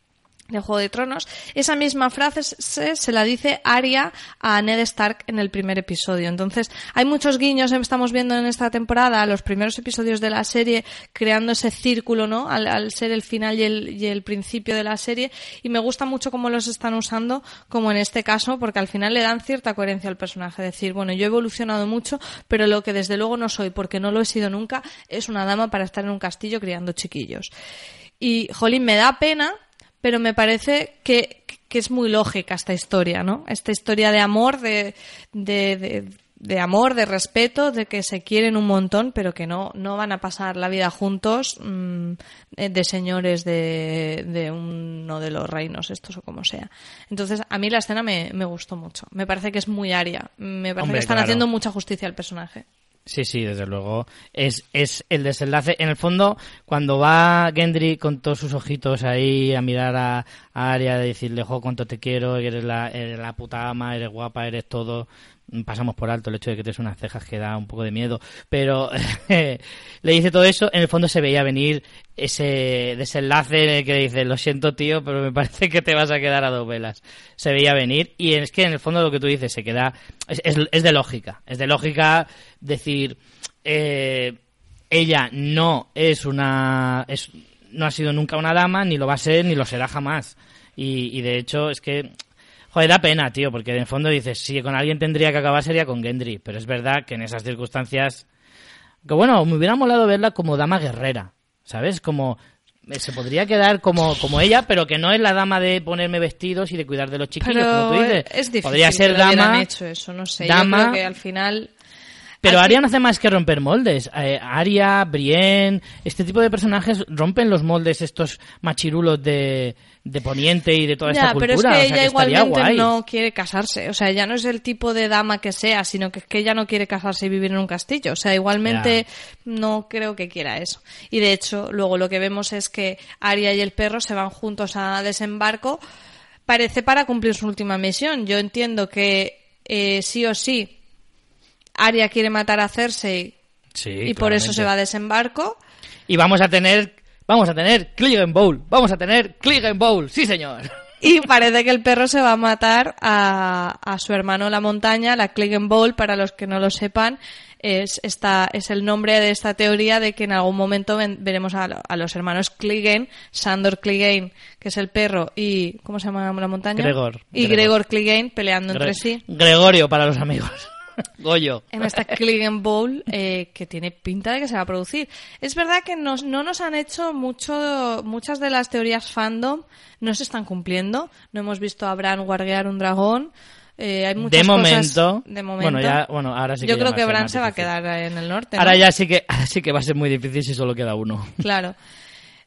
de Juego de Tronos. Esa misma frase se, se la dice Arya a Ned Stark en el primer episodio. Entonces, hay muchos guiños, estamos viendo en esta temporada, los primeros episodios de la serie, creando ese círculo, ¿no? Al, ser el final y el, y el principio de la serie. Y me gusta mucho cómo los están usando, como en este caso, porque al final le dan cierta coherencia al personaje. Decir, bueno, yo he evolucionado mucho, pero lo que desde luego no soy, porque no lo he sido nunca, es una dama para estar en un castillo criando chiquillos. Y, jolín, me da pena, pero me parece que, que es muy lógica esta historia, ¿no? Esta historia de amor, de, de, de, de amor, de respeto, de que se quieren un montón, pero que no, no van a pasar la vida juntos mm, eh, de señores de, de uno de los reinos, estos o como sea. Entonces, a mí la escena me, me gustó mucho. Me parece que es muy aria. Me parece Hombre, que están claro. haciendo mucha justicia al personaje. Sí, sí, desde luego. Es, es el desenlace. En el fondo, cuando va Gendry con todos sus ojitos ahí a mirar a, a Arya, a decirle, jo, cuánto te quiero, eres la, eres la puta ama, eres guapa, eres todo. Pasamos por alto el hecho de que tienes unas cejas que da un poco de miedo. Pero (laughs) le dice todo eso, en el fondo se veía venir ese desenlace en el que dice, lo siento tío, pero me (laughs) parece que te vas a quedar a dos velas. Se veía venir y es que en el fondo lo que tú dices se queda, es, de lógica, es de lógica decir, eh, ella no es una, es, no ha sido nunca una dama, ni lo va a ser, ni lo será jamás. Y de hecho es que, joder, da pena, tío, porque en el fondo dices, si con alguien tendría que acabar sería con Gendry, pero es verdad que en esas circunstancias, que bueno, me hubiera molado verla como dama guerrera, ¿sabes? Como eh, se podría quedar como, como ella, pero que no es la dama de ponerme vestidos y de cuidar de los chiquillos, como tú dices. es difícil Podría ser que dama, hecho eso, no sé. dama- Yo creo que al final... pero Arya no hace más que romper moldes. Eh, Arya, Brienne, este tipo de personajes rompen los moldes estos machirulos de, de Poniente y de toda Ya, esta cultura. pero es que o sea, ella que igualmente guay. no quiere casarse. O sea, ella no es el tipo de dama que sea, sino que es que ella no quiere casarse y vivir en un castillo. O sea, igualmente no creo que quiera eso. Y de hecho, luego lo que vemos es que Arya y el perro se van juntos a desembarco. Parece para cumplir su última misión. Yo entiendo que eh, sí o sí Arya quiere matar a Cersei Sí, y por eso se va a desembarco. Y vamos a tener, vamos a tener Clegane Bowl, vamos a tener Clegane Bowl, sí señor. (laughs) Y parece que el perro se va a matar a, a su hermano la montaña, la Clegane Bowl, para los que no lo sepan, es, esta, es el nombre de esta teoría de que en algún momento ven- veremos a, a los hermanos Clegane, Sandor Clegane, que es el perro, y ¿cómo se llama la montaña? Gregor. Y Gregor. Clegane peleando entre sí. Gregorio para los amigos. Goyo. en esta Clegane Bowl eh, que tiene pinta de que se va a producir. Es verdad que nos- no nos han hecho mucho, muchas de las teorías fandom no se están cumpliendo. No hemos visto a Bran guarguear un dragón. Eh, hay muchas De cosas- momento, de momento. bueno, ya, bueno, ahora sí que Yo creo que Bran se va a quedar en el norte. ¿no? Ahora ya sí que, ahora sí que va a ser muy difícil si solo queda uno. Claro.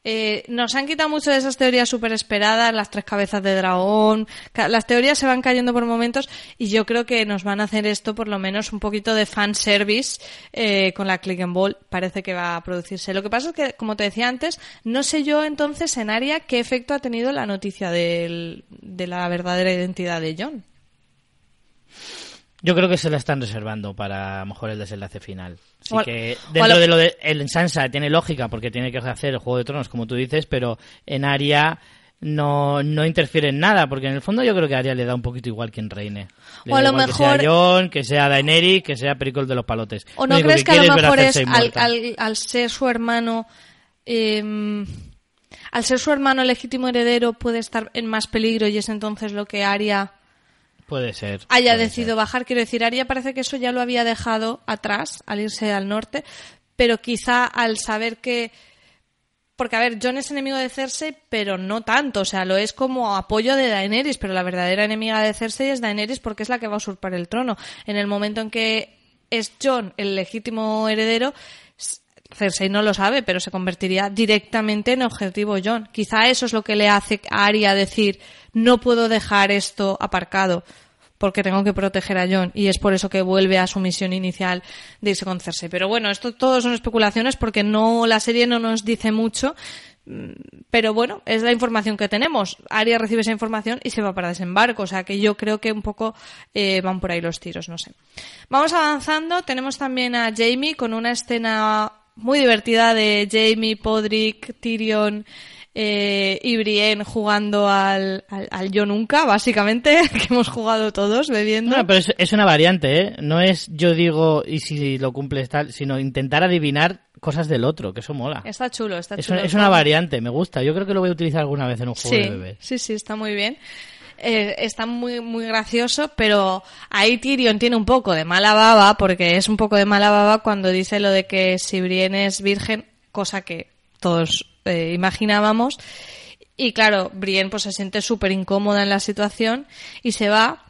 Eh, nos han quitado mucho de esas teorías súper esperadas, las tres cabezas de dragón. Las teorías se van cayendo por momentos y yo creo que nos van a hacer esto por lo menos un poquito de fanservice eh, con la Click and Ball. Parece que va a producirse. Lo que pasa es que, como te decía antes, no sé yo entonces en Aria qué efecto ha tenido la noticia del- de la verdadera identidad de John. Yo creo que se la están reservando para a lo mejor el desenlace final. Así O que dentro de lo de el Sansa tiene lógica porque tiene que hacer el Juego de Tronos como tú dices, pero en Arya no, no interfiere en nada porque en el fondo yo creo que a Arya le da un poquito igual quien reine. Le O a lo mejor- que sea Jon, que sea Daenerys, que sea Pericol de los palotes. ¿O no crees que, a lo mejor es al, al- al ser su hermano, eh, al ser su hermano legítimo heredero puede estar en más peligro y es entonces lo que Arya Puede ser. haya puede decidido bajar? Quiero decir, Arya parece que eso ya lo había dejado atrás al irse al norte, pero quizá al saber que porque, a ver, Jon es enemigo de Cersei, pero no tanto. O sea, lo es como apoyo de Daenerys, pero la verdadera enemiga de Cersei es Daenerys porque es la que va a usurpar el trono. En el momento en que es Jon el legítimo heredero, Cersei no lo sabe, pero se convertiría directamente en objetivo John. Quizá eso es lo que le hace a Arya decir, no puedo dejar esto aparcado porque tengo que proteger a John y es por eso que vuelve a su misión inicial de irse con Cersei. Pero bueno, esto todo son especulaciones porque no la serie no nos dice mucho, mm, pero bueno, es la información que tenemos. Arya recibe esa información y se va para desembarco, o sea que yo creo que un poco eh, van por ahí los tiros, no sé. Vamos avanzando, tenemos también a Jamie con una escena muy divertida de Jamie, Podrick, Tyrion eh, y Brienne jugando al, al, yo nunca, básicamente, (laughs) que hemos jugado todos bebiendo. No, pero es, es, una variante, ¿eh? No es yo digo y si lo cumples tal, sino intentar adivinar cosas del otro, que eso mola. Está chulo, está es chulo. Una, es una variante, me gusta. Yo creo que lo voy a utilizar alguna vez en un juego sí, de bebés. Sí, sí, está muy bien. Eh, está muy, muy gracioso, pero ahí Tyrion tiene un poco de mala baba, porque es un poco de mala baba cuando dice lo de que si Brienne es virgen, cosa que todos eh, imaginábamos. Y claro, Brienne pues se siente súper incómoda en la situación y se va.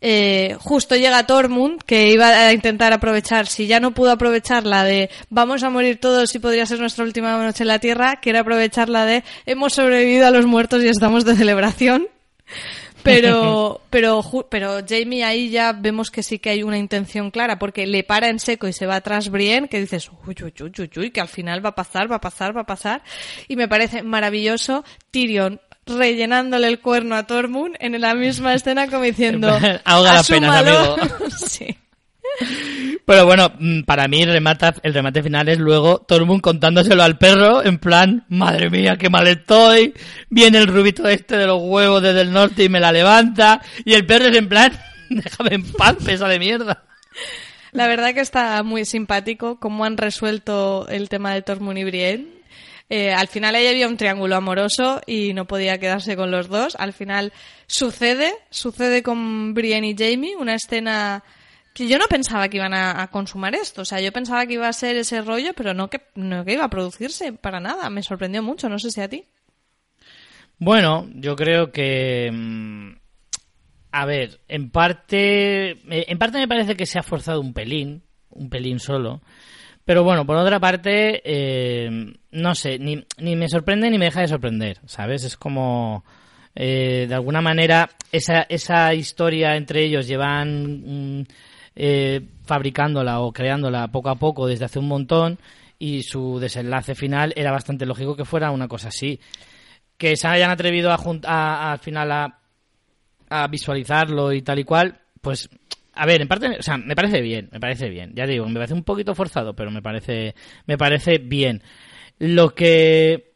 Eh, justo llega Tormund, que iba a intentar aprovechar, si ya no pudo aprovechar la de vamos a morir todos y podría ser nuestra última noche en la Tierra, quiere aprovechar la de hemos sobrevivido a los muertos y estamos de celebración. Pero, (laughs) pero, pero Jamie ahí ya vemos que sí que hay una intención clara, porque le para en seco y se va atrás Brienne, que dices, uy, uy, uy, uy, uy, que al final va a pasar, va a pasar, va a pasar. Y me parece maravilloso Tyrion rellenándole el cuerno a Tormund en la misma escena como diciendo, (laughs) ahoga la pena, amigo. (laughs) sí. Pero bueno, para mí remata, el remate final es luego Tormund contándoselo al perro, en plan, madre mía, qué mal estoy, viene el rubito este de los huevos desde el norte y me la levanta, y el perro es en plan, (laughs) déjame en paz, pesa de mierda. La verdad que está muy simpático cómo han resuelto el tema de Tormund y Brienne. Eh, al final ahí había un triángulo amoroso y no podía quedarse con los dos. Al final sucede, sucede con Brienne y Jamie, una escena que yo no pensaba que iban a, consumar esto. O sea, yo pensaba que iba a ser ese rollo, pero no que, no que iba a producirse para nada. Me sorprendió mucho, no sé si a ti. Bueno, yo creo que... A ver, en parte... En parte me parece que se ha forzado un pelín, un pelín solo. Pero bueno, por otra parte, eh, no sé, ni, ni me sorprende ni me deja de sorprender, ¿sabes? Es como... Eh, de alguna manera, esa, esa historia entre ellos llevan... Mm, eh, fabricándola o creándola poco a poco desde hace un montón y su desenlace final era bastante lógico que fuera una cosa así. Que se hayan atrevido a, a, al final a, a, visualizarlo y tal y cual, pues a ver, en parte, o sea, me parece bien, me parece bien. Ya digo, me parece un poquito forzado, pero me parece, me parece bien. Lo que,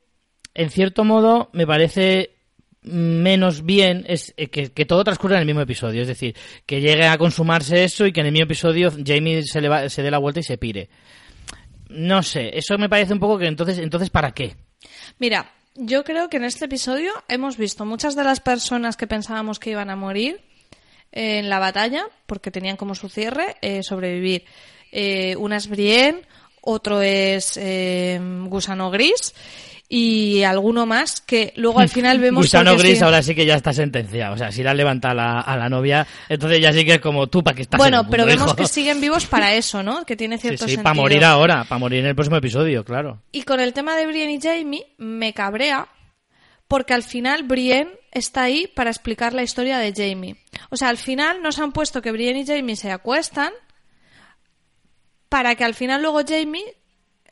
en cierto modo, me parece menos bien es que, que, todo transcurre en el mismo episodio. Es decir, que llegue a consumarse eso y que en el mismo episodio Jamie se, le va, se dé la vuelta y se pire. No sé, eso me parece un poco que entonces, entonces ¿para qué? Mira, yo creo que en este episodio hemos visto muchas de las personas que pensábamos que iban a morir en la batalla, porque tenían como su cierre eh, sobrevivir. Eh, una es Brienne, otro es eh, Gusano Gris y alguno más que luego al final (laughs) vemos Gusano Gris sí. ahora sí que ya está sentenciado. O sea si la levanta a la, a la novia entonces ya sí que es como tú para que estás bueno pero vemos hijo? que siguen vivos para (laughs) eso no que tiene cierto sí, sí, para morir ahora para morir en el próximo episodio claro. Y con el tema de Brienne y Jamie me cabrea porque al final Brienne está ahí para explicar la historia de Jamie o sea al final nos han puesto que Brienne y Jamie se acuestan para que al final luego Jamie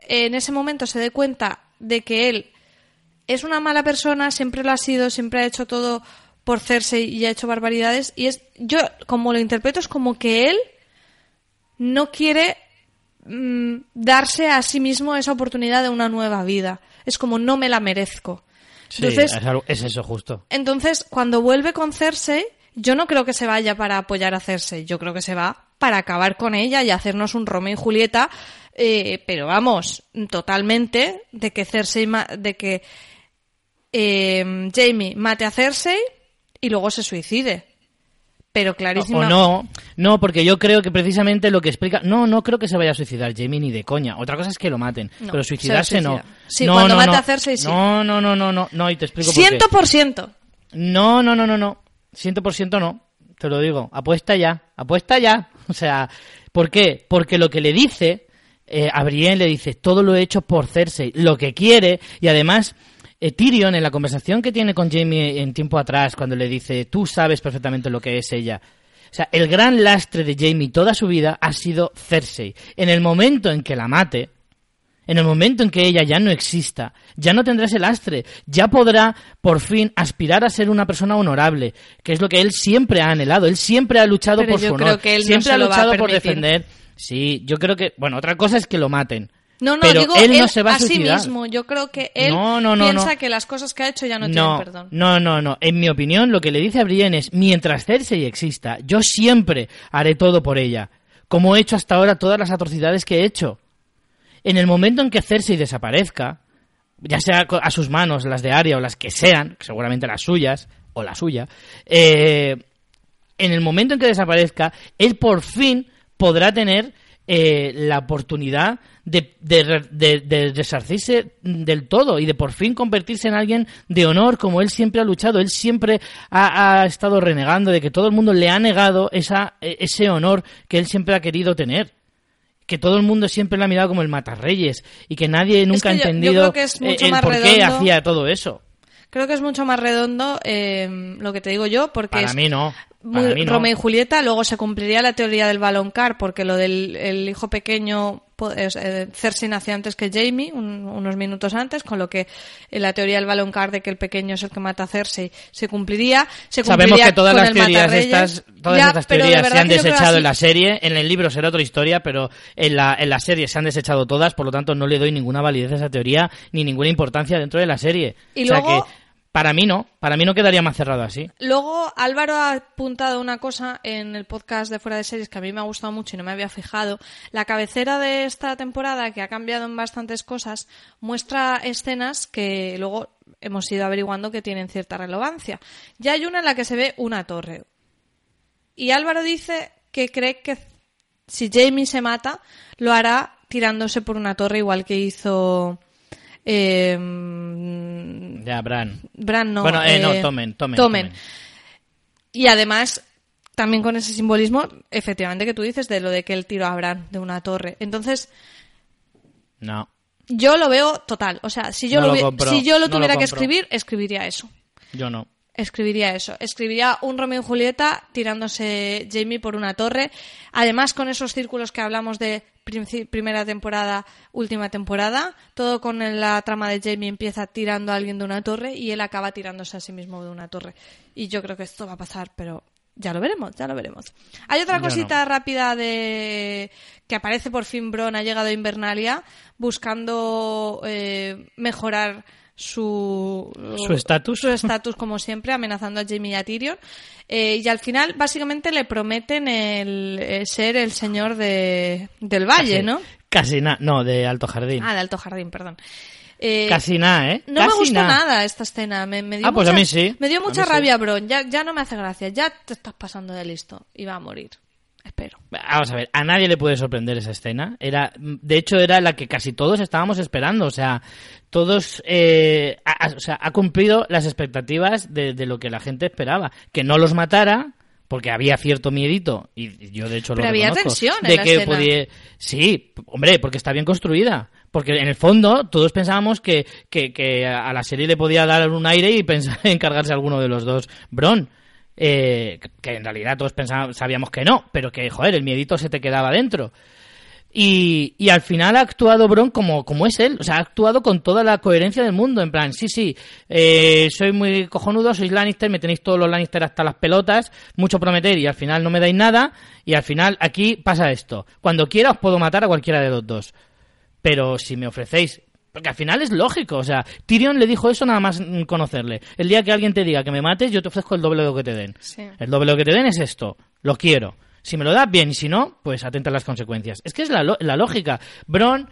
en ese momento se dé cuenta de que él es una mala persona, siempre lo ha sido, siempre ha hecho todo por Cersei y ha hecho barbaridades. Y es, yo como lo interpreto, es como que él no quiere mmm, darse a sí mismo esa oportunidad de una nueva vida. Es como no me la merezco. Sí, entonces, es eso justo. Entonces, cuando vuelve con Cersei, yo no creo que se vaya para apoyar a Cersei, yo creo que se va para acabar con ella y hacernos un Romeo y Julieta eh, pero vamos, totalmente, de que Cersei, de que eh, Jamie mate a Cersei y luego se suicide. Pero clarísimo. O no, no, porque yo creo que precisamente lo que explica. No, no creo que se vaya a suicidar Jamie ni de coña. Otra cosa es que lo maten. No, pero suicidarse no. Sí, no, cuando no, mate a Cersei sí. No, no, no, no, no, no, y te explico Ciento por ciento. No, no, no, no, no. Ciento por ciento no. Te lo digo. Apuesta ya. Apuesta ya. (laughs) O sea, ¿por qué? Porque lo que le dice eh, a Brienne le dice, todo lo he hecho por Cersei, lo que quiere, y además eh, Tyrion en la conversación que tiene con Jamie en tiempo atrás, cuando le dice, tú sabes perfectamente lo que es ella. O sea, el gran lastre de Jamie toda su vida ha sido Cersei. En el momento en que la mate, en el momento en que ella ya no exista, ya no tendrá ese lastre, ya podrá por fin aspirar a ser una persona honorable, que es lo que él siempre ha anhelado, él siempre ha luchado Pero por yo su creo honor, que él siempre ha a luchado por defender. Sí, yo creo que, bueno, otra cosa es que lo maten. No, no, pero digo él no se va a sí suicidar. mismo. Yo creo que él No, no, no, piensa que las cosas que ha hecho ya no, no, tienen perdón. no, no, no. En mi opinión, lo que le dice a Brienne es, mientras Cersei exista, yo siempre haré todo por ella, como he hecho hasta ahora todas las atrocidades que he hecho. En el momento en que Cersei desaparezca, ya sea a sus manos, las de Arya o las que sean, seguramente las suyas, o la suya, eh, en el momento en que desaparezca, él por fin podrá tener eh, la oportunidad de, de, de- del todo y de por fin convertirse en alguien de honor como él siempre ha luchado. Él siempre ha, ha estado renegando de que todo el mundo le ha negado esa, eh, ese honor que él siempre ha querido tener. Que todo el mundo siempre le ha mirado como el matarreyes y que nadie nunca que ha yo- yo entendido creo que es eh, mucho el por qué hacía todo eso. Creo que es mucho más redondo eh, lo que te digo yo, porque Para es mí no. muy Para mí no. Romeo y Julieta. Luego se cumpliría la teoría del baloncar, porque lo del el hijo pequeño, eh, Cersei nació antes que Jamie, un- unos minutos antes, con lo que eh, la teoría del baloncar de que el pequeño es el que mata a Cersei se cumpliría. Se Sabemos cumpliría que todas con las teorías estas, todas Ya, estas teorías se han desechado en la serie, en el libro será otra historia, pero en la, en la serie se han desechado todas, por lo tanto no le doy ninguna validez a esa teoría ni ninguna importancia dentro de la serie. Y o sea luego- que para mí no, para mí no quedaría más cerrado así. Luego Álvaro ha apuntado una cosa en el podcast de Fuera de Series que a mí me ha gustado mucho y no me había fijado. La cabecera de esta temporada, que ha cambiado en bastantes cosas, muestra escenas que luego hemos ido averiguando que tienen cierta relevancia. Ya hay una en la que se ve una torre. Y Álvaro dice que cree que si Jamie se mata, lo hará tirándose por una torre igual que hizo... eh, Ya, Bran. Bran no. Bueno, eh, no, eh, tomen, tomen, Tomen. tomen. Y además, también con ese simbolismo, efectivamente, que tú dices de lo de que él tiró a Bran de una torre. Entonces, No, yo lo veo total. O sea, si yo, No lo, si yo lo no lo tuviera que escribir, escribiría eso. yo no. Escribiría eso. Escribiría un Romeo y Julieta tirándose Jamie por una torre. Además, con esos círculos que hablamos de primera temporada, última temporada, todo con la trama de Jamie empieza tirando a alguien de una torre y él acaba tirándose a sí mismo de una torre. Y yo creo que esto va a pasar, pero ya lo veremos, ya lo veremos. Hay otra cosita rápida de que aparece por fin Bron, ha llegado a Invernalia buscando eh, mejorar su Su estatus. su estatus como siempre, amenazando a Jamie y a Tyrion. Eh, y al final, básicamente, le prometen el, eh, ser el señor de, del valle, Casi- ¿no? Casi nada, no, de Alto Jardín. Ah, de Alto Jardín, perdón. Eh, Casi nada, ¿eh? no me gustó nada. nada esta escena. Me, me dio Ah, pues a mucha- mí sí. Me dio mucha mí sí. rabia, Bron. Ya, ya no me hace gracia. Ya te estás pasando de listo. Y va a morir. Espero. Vamos a ver, a nadie le puede sorprender esa escena. Era, de hecho, era la que casi todos estábamos esperando. O sea, todos, eh, ha- ha- o sea, ha cumplido las expectativas de, de lo que la gente esperaba. Que no los matara, porque había cierto miedito, y yo de hecho lo Pero había reconozco, tensión en de la que escena. podía- sí, hombre, porque está bien construida. Porque en el fondo todos pensábamos que, que, que a la serie le podía dar un aire y (laughs) pensar en cargarse a alguno de los dos. Bron, eh, que en realidad todos pensábamos, sabíamos que no, pero que, joder, el miedito se te quedaba dentro. Y, y al final ha actuado Bron como, como es él, o sea, ha actuado con toda la coherencia del mundo, en plan, sí, sí, eh, soy muy cojonudo, sois Lannister, me tenéis todos los Lannister hasta las pelotas, mucho prometer y al final no me dais nada, y al final aquí pasa esto, cuando quiera os puedo matar a cualquiera de los dos, pero si me ofrecéis porque al final es lógico, o sea, Tyrion le dijo eso nada más conocerle. El día que alguien te diga que me mates, yo te ofrezco el doble de lo que te den. Sí. El doble de lo que te den es esto, lo quiero. Si me lo das bien y si no, pues atenta a las consecuencias. Es que es la, la lógica. Bron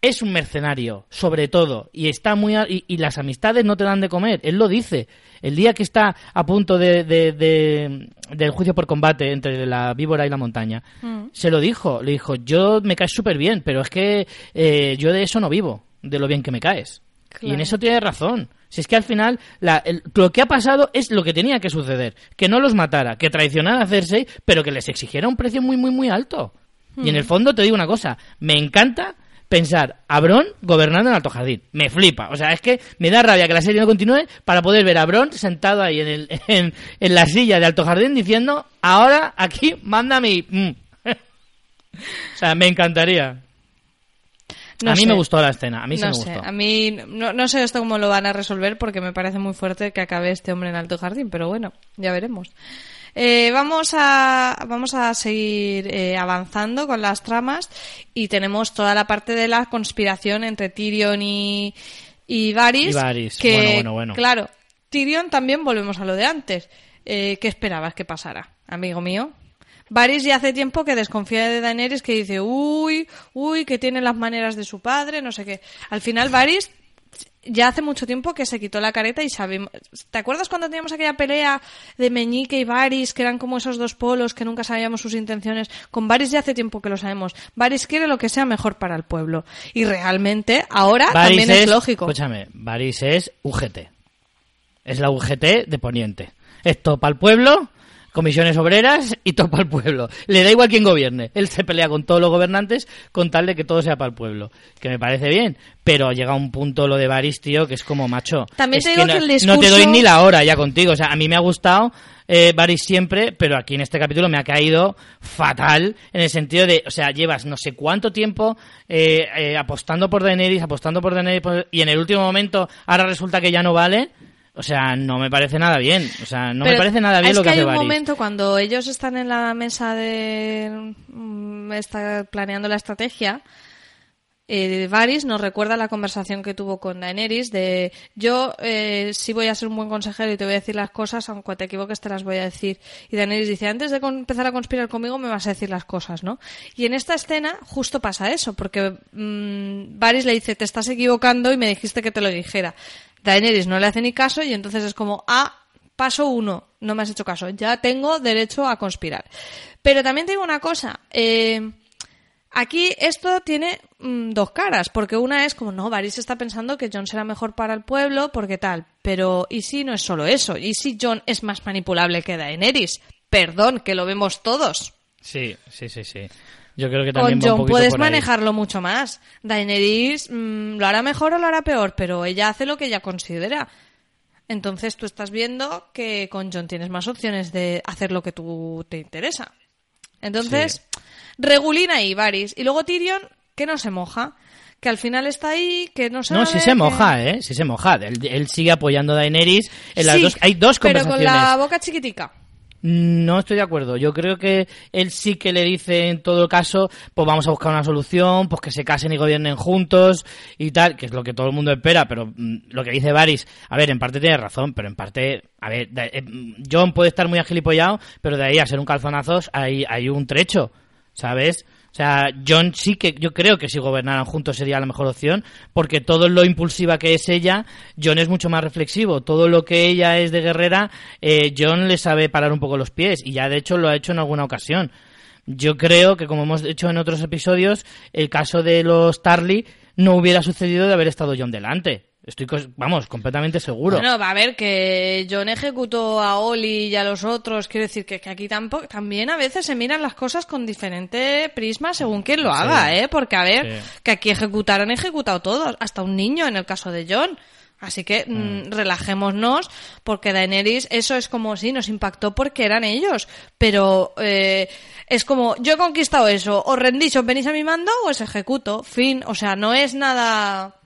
es un mercenario, sobre todo, y está muy a- y, y las amistades no te dan de comer. Él lo dice. El día que está a punto de, de- de- del juicio por combate entre la víbora y la montaña, Mm. se lo dijo. Le dijo, yo me caes súper bien, pero es que eh, yo de eso no vivo, de lo bien que me caes. Y en eso tiene razón. Si es que al final la- el- lo que ha pasado es lo que tenía que suceder. Que no los matara, que traicionara a Cersei, pero que les exigiera un precio muy, muy, muy alto. Y en el fondo te digo una cosa, me encanta pensar a Bron gobernando en Alto Jardín. Me flipa. O sea, es que me da rabia que la serie no continúe para poder ver a Bron sentado ahí en, el, (laughs) en, en la silla de Alto Jardín diciendo, ahora aquí manda mi... mm". (laughs) o sea, me encantaría. No a mí sé. me gustó la escena, a mí sí no me sé, gustó. a mí no, no sé esto cómo lo van a resolver porque me parece muy fuerte que acabe este hombre en Alto Jardín, pero bueno, ya veremos. Eh, vamos a vamos a seguir eh, avanzando con las tramas y tenemos toda la parte de la conspiración entre Tyrion y y Varys. Y Varys, que, bueno, bueno, bueno. Claro, Tyrion también volvemos a lo de antes. Eh, ¿Qué esperabas que pasara, amigo mío? Varys ya hace tiempo que desconfía de Daenerys, que dice, uy, uy, que tiene las maneras de su padre, no sé qué. Al final Varys ya hace mucho tiempo que se quitó la careta y sabemos... ¿Te acuerdas cuando teníamos aquella pelea de Meñique y Varys, que eran como esos dos polos que nunca sabíamos sus intenciones? Con Varys ya hace tiempo que lo sabemos. Varys quiere lo que sea mejor para el pueblo. Y realmente ahora Varys también es, lógico. Escúchame, Varys es UGT. Es la UGT de Poniente. Esto para el pueblo, comisiones obreras y todo para el pueblo. Le da igual quién gobierne. Él se pelea con todos los gobernantes con tal de que todo sea para el pueblo. Que me parece bien. Pero llega un punto lo de Varys, tío, que es como macho. También Es te digo no, que el no te doy discurso- ni la hora ya contigo. O sea, a mí me ha gustado eh, Varys siempre, pero aquí en este capítulo me ha caído fatal en el sentido de, o sea, llevas no sé cuánto tiempo eh, eh, apostando por Daenerys, apostando por Daenerys, y en el último momento ahora resulta que ya no vale. O sea, no me parece nada bien. O sea, no me parece nada bien es lo que, hay hace un Varys. momento cuando ellos están en la mesa de mm, está planeando la estrategia. Eh, Varys nos recuerda la conversación que tuvo con Daenerys de yo eh, sí voy a ser un buen consejero y te voy a decir las cosas, aunque te equivoques te las voy a decir. Y Daenerys dice, antes de empezar a conspirar conmigo me vas a decir las cosas, ¿no? Y en esta escena justo pasa eso, porque mm, Varys le dice, te estás equivocando y me dijiste que te lo dijera. Daenerys no le hace ni caso y entonces es como, ah, paso uno, no me has hecho caso, ya tengo derecho a conspirar. Pero también te digo una cosa, eh, aquí esto tiene mm, dos caras, porque una es como, no, Varys está pensando que John será mejor para el pueblo, porque tal, pero ¿y si no es solo eso? ¿Y si John es más manipulable que Daenerys? Perdón, que lo vemos todos. Sí, sí, sí, sí. Yo creo que también Con va un John puedes por ahí. manejarlo mucho más. Daenerys mm, lo hará mejor o lo hará peor, pero ella hace lo que ella considera. Entonces tú estás viendo que con John tienes más opciones de hacer lo que tú te interesa. Entonces, regulina ahí, Varys. Y luego Tyrion, que no se moja. Que al final está ahí, que no se No, sí se moja, ¿eh? Sí se moja. Él, él sigue apoyando a Daenerys. En las Sí, dos, hay dos pero conversaciones. con la boca chiquitica. No estoy de acuerdo. Yo creo que él sí que le dice en todo caso, pues vamos a buscar una solución, pues que se casen y gobiernen juntos y tal, que es lo que todo el mundo espera, pero mm, lo que dice Varys, a ver, en parte tiene razón, pero en parte, a ver, eh, mm, John puede estar muy agilipollado, pero de ahí a ser un calzonazos hay, hay un trecho, ¿sabes? O sea, John sí que, yo creo que si gobernaran juntos sería la mejor opción, porque todo lo impulsiva que es ella, John es mucho más reflexivo. Todo lo que ella es de guerrera, eh, John le sabe parar un poco los pies, y ya de hecho lo ha hecho en alguna ocasión. Yo creo que, como hemos hecho en otros episodios, el caso de los Tarly no hubiera sucedido de haber estado John delante. Estoy, vamos, completamente seguro. Bueno, va a ver que John ejecutó a Oli y a los otros. Quiero decir que, que aquí tampoco, también a veces se miran las cosas con diferente prisma según quien lo haga, ¿eh? Porque a ver, Sí. que aquí ejecutaron, ejecutado todos, hasta un niño en el caso de John. Así que mm, relajémonos, porque Daenerys, eso es como, sí, nos impactó porque eran ellos, pero eh, es como, yo he conquistado eso, os rendís, os venís a mi mando o os ejecuto, fin, o sea, no es nada...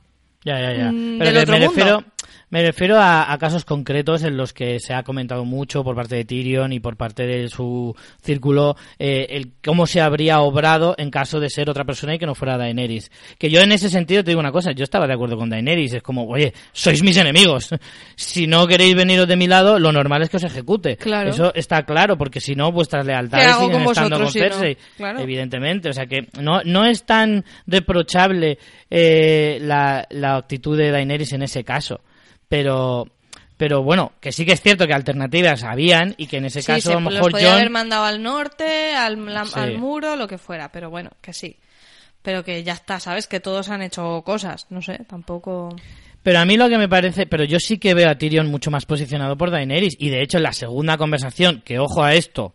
Ya, ya, ya. Mm, Pero del otro me mundo. refiero, me refiero a, a casos concretos en los que se ha comentado mucho por parte de Tyrion y por parte de su círculo eh, el cómo se habría obrado en caso de ser otra persona y que no fuera Daenerys. Que yo en ese sentido te digo una cosa, yo estaba de acuerdo con Daenerys, es como, oye, sois mis enemigos. (laughs) Si no queréis veniros de mi lado, lo normal es que os ejecute. Claro. Eso está claro, porque si no, vuestras lealtades ¿Qué hago siguen con estando con si no? Claro. Evidentemente, o sea que no, no es tan reprochable eh, la, la actitud de Daenerys en ese caso, pero pero bueno, que sí que es cierto que alternativas habían y que en ese Sí, caso se a lo los mejor podía John haber mandado al norte, al, la- Sí. al muro, lo que fuera, pero bueno, que sí. Pero que ya está, ¿sabes? Que todos han hecho cosas, no sé, tampoco... Pero a mí lo que me parece, pero yo sí que veo a Tyrion mucho más posicionado por Daenerys y de hecho en la segunda conversación, que ojo a esto,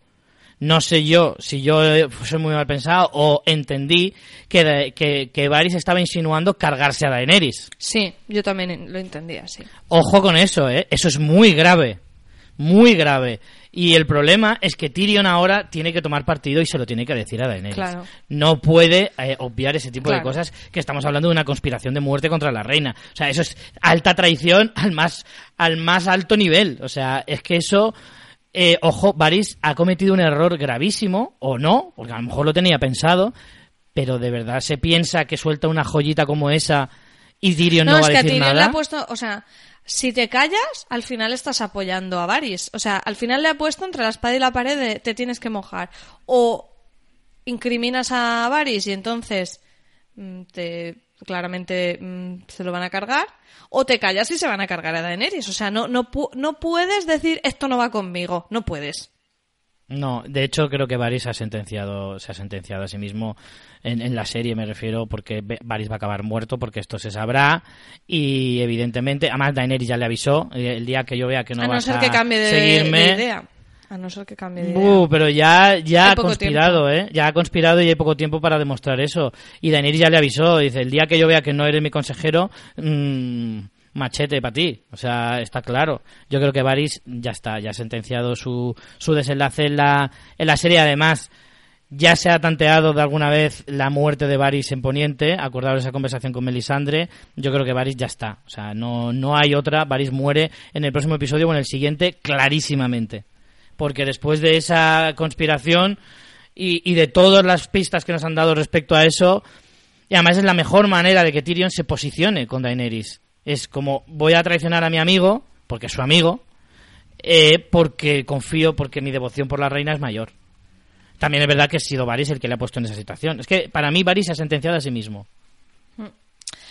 No sé yo si yo eh, soy muy mal pensado o entendí que, que, que Varys estaba insinuando cargarse a Daenerys. Sí, yo también lo entendía, sí. Ojo con eso, ¿eh? Eso es muy grave. Muy grave. Y el problema es que Tyrion ahora tiene que tomar partido y se lo tiene que decir a Daenerys. Claro. No puede eh, obviar ese tipo de cosas que estamos hablando de una conspiración de muerte contra la reina. O sea, eso es alta traición al más, al más alto nivel. O sea, es que eso... eh, ojo, Varys ha cometido un error gravísimo, o no, porque a lo mejor lo tenía pensado, pero de verdad se piensa que suelta una joyita como esa y Tyrion no, No, va es a que a decir Tyrion le nada. ha puesto, o sea, si te callas, al final estás apoyando a Varys. O sea, al final le ha puesto entre la espada y la pared de te tienes que mojar. O incriminas a Varys y entonces mm, te claramente mm, se lo van a cargar. O te callas y se van a cargar a Daenerys. O sea, no, no, pu- no puedes decir esto no va conmigo. No puedes. No, de hecho creo que Varys ha sentenciado, se ha sentenciado a sí mismo en, en la serie, me refiero, porque Varys va a acabar muerto, porque esto se sabrá y evidentemente, además Daenerys ya le avisó, eh, el día que yo vea que no a no vas ser a que cambie de, seguirme, de idea. A no ser que cambie de idea. Uh, pero ya, ya ha conspirado, ¿eh? Ya ha conspirado y hay poco tiempo para demostrar eso. Y Daenerys ya le avisó, dice, el día que yo vea que no eres mi consejero, mm, machete para ti. O sea, está claro. Yo creo que Varys ya está, ya ha sentenciado su, su desenlace en la, en la serie. Además, ya se ha tanteado de alguna vez la muerte de Varys en Poniente. Acordaros esa conversación con Melisandre. Yo creo que Varys ya está. O sea, no, no hay otra. Varys muere en el próximo episodio o en el siguiente clarísimamente porque después de esa conspiración y, de todas las pistas que nos han dado respecto a eso, y además es la mejor manera de que Tyrion se posicione con Daenerys. Es como voy a traicionar a mi amigo, porque es su amigo, eh, porque confío, porque mi devoción por la reina es mayor. También es verdad que ha sido Varys el que le ha puesto en esa situación. Es que para mí Varys se ha sentenciado a sí mismo.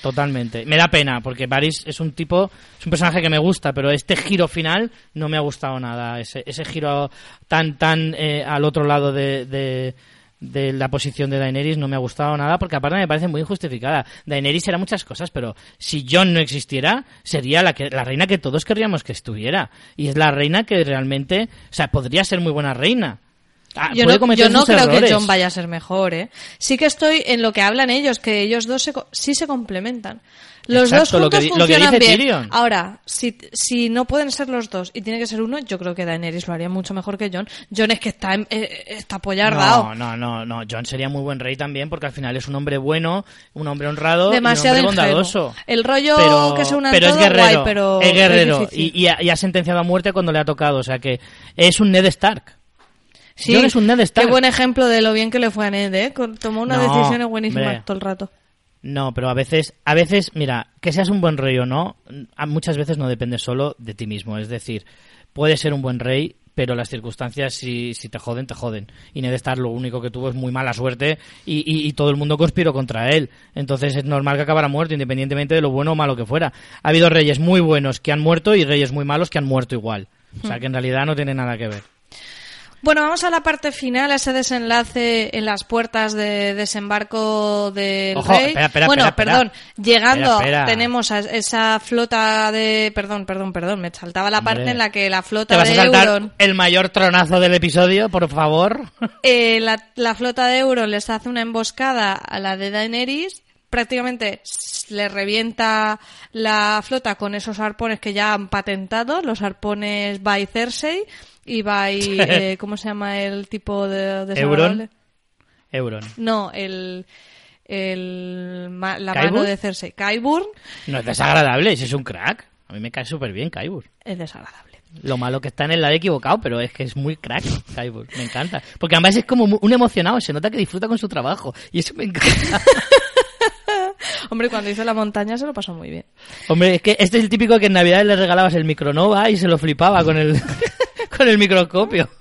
Totalmente. Me da pena, porque Varys es un tipo, es un personaje que me gusta, pero este giro final no me ha gustado nada. Ese, ese giro tan, tan eh, al otro lado de, de, la posición de Daenerys no me ha gustado nada, porque aparte me parece muy injustificada. Daenerys era muchas cosas, pero si Jon no existiera, sería la, que, la reina que todos querríamos que estuviera. Y es la reina que realmente, o sea, podría ser muy buena reina. Ah, Yo no, yo no creo que. John vaya a ser mejor, ¿eh? Sí que estoy en lo que hablan ellos, que ellos dos se sí se complementan. Los Exacto, dos juntos lo que funcionan dice bien. Tyrion. Ahora, si, si no pueden ser los dos y tiene que ser uno, yo creo que Daenerys lo haría mucho mejor que John. John es que está, eh, está apoyardado. No, no, no, no. John sería muy buen rey también porque al final es un hombre bueno, un hombre honrado Demasiado y un hombre bondadoso. El rollo pero, que se unan pero es todo, guerrero, guay, pero es guerrero es y ha sentenciado a muerte cuando le ha tocado, o sea que es un Ned Stark. Sí, John es un Ned Stark. Qué buen ejemplo de lo bien que le fue a Ned, ¿eh? Tomó unas No, decisiones buenísimas hombre. todo el rato. No, pero a veces, a veces, mira, que seas un buen rey o no, muchas veces no depende solo de ti mismo. Es decir, puedes ser un buen rey, pero las circunstancias, si, si te joden, te joden. Y Ned Stark lo único que tuvo es muy mala suerte y, y- y todo el mundo conspiró contra él. Entonces es normal que acabara muerto, independientemente de lo bueno o malo que fuera. Ha habido reyes muy buenos que han muerto y reyes muy malos que han muerto igual. O sea que en realidad no tiene nada que ver. Bueno, vamos a la parte final, a ese desenlace en las puertas de desembarco del Ojo, rey. espera, espera, bueno, espera, perdón, llegando tenemos a esa flota de, perdón, perdón, perdón, me saltaba la parte en la que la ¿Te flota vas a de saltar Euron, el mayor tronazo del episodio, por favor? (laughs) eh, la, la flota de Euron les hace una emboscada a la de Daenerys. Prácticamente le revienta la flota con esos arpones que ya han patentado, los arpones by Cersei y by, (laughs) eh, ¿cómo se llama el tipo de desagradable? Euron. No, el, el ma- la ¿Qyburn? mano de Cersei. Qyburn No es desagradable, ese es un crack. A mí me cae súper bien Kaibur. es desagradable. Lo malo que está en el lado equivocado, pero es que es muy crack Kaibur. Me encanta. Porque además es como un emocionado, se nota que disfruta con su trabajo. Y eso me encanta. (laughs) Hombre, cuando hizo la montaña se lo pasó muy bien. Hombre, es que este es el típico que en Navidad le regalabas el micronova y se lo flipaba con el, (laughs) con el microscopio. (laughs)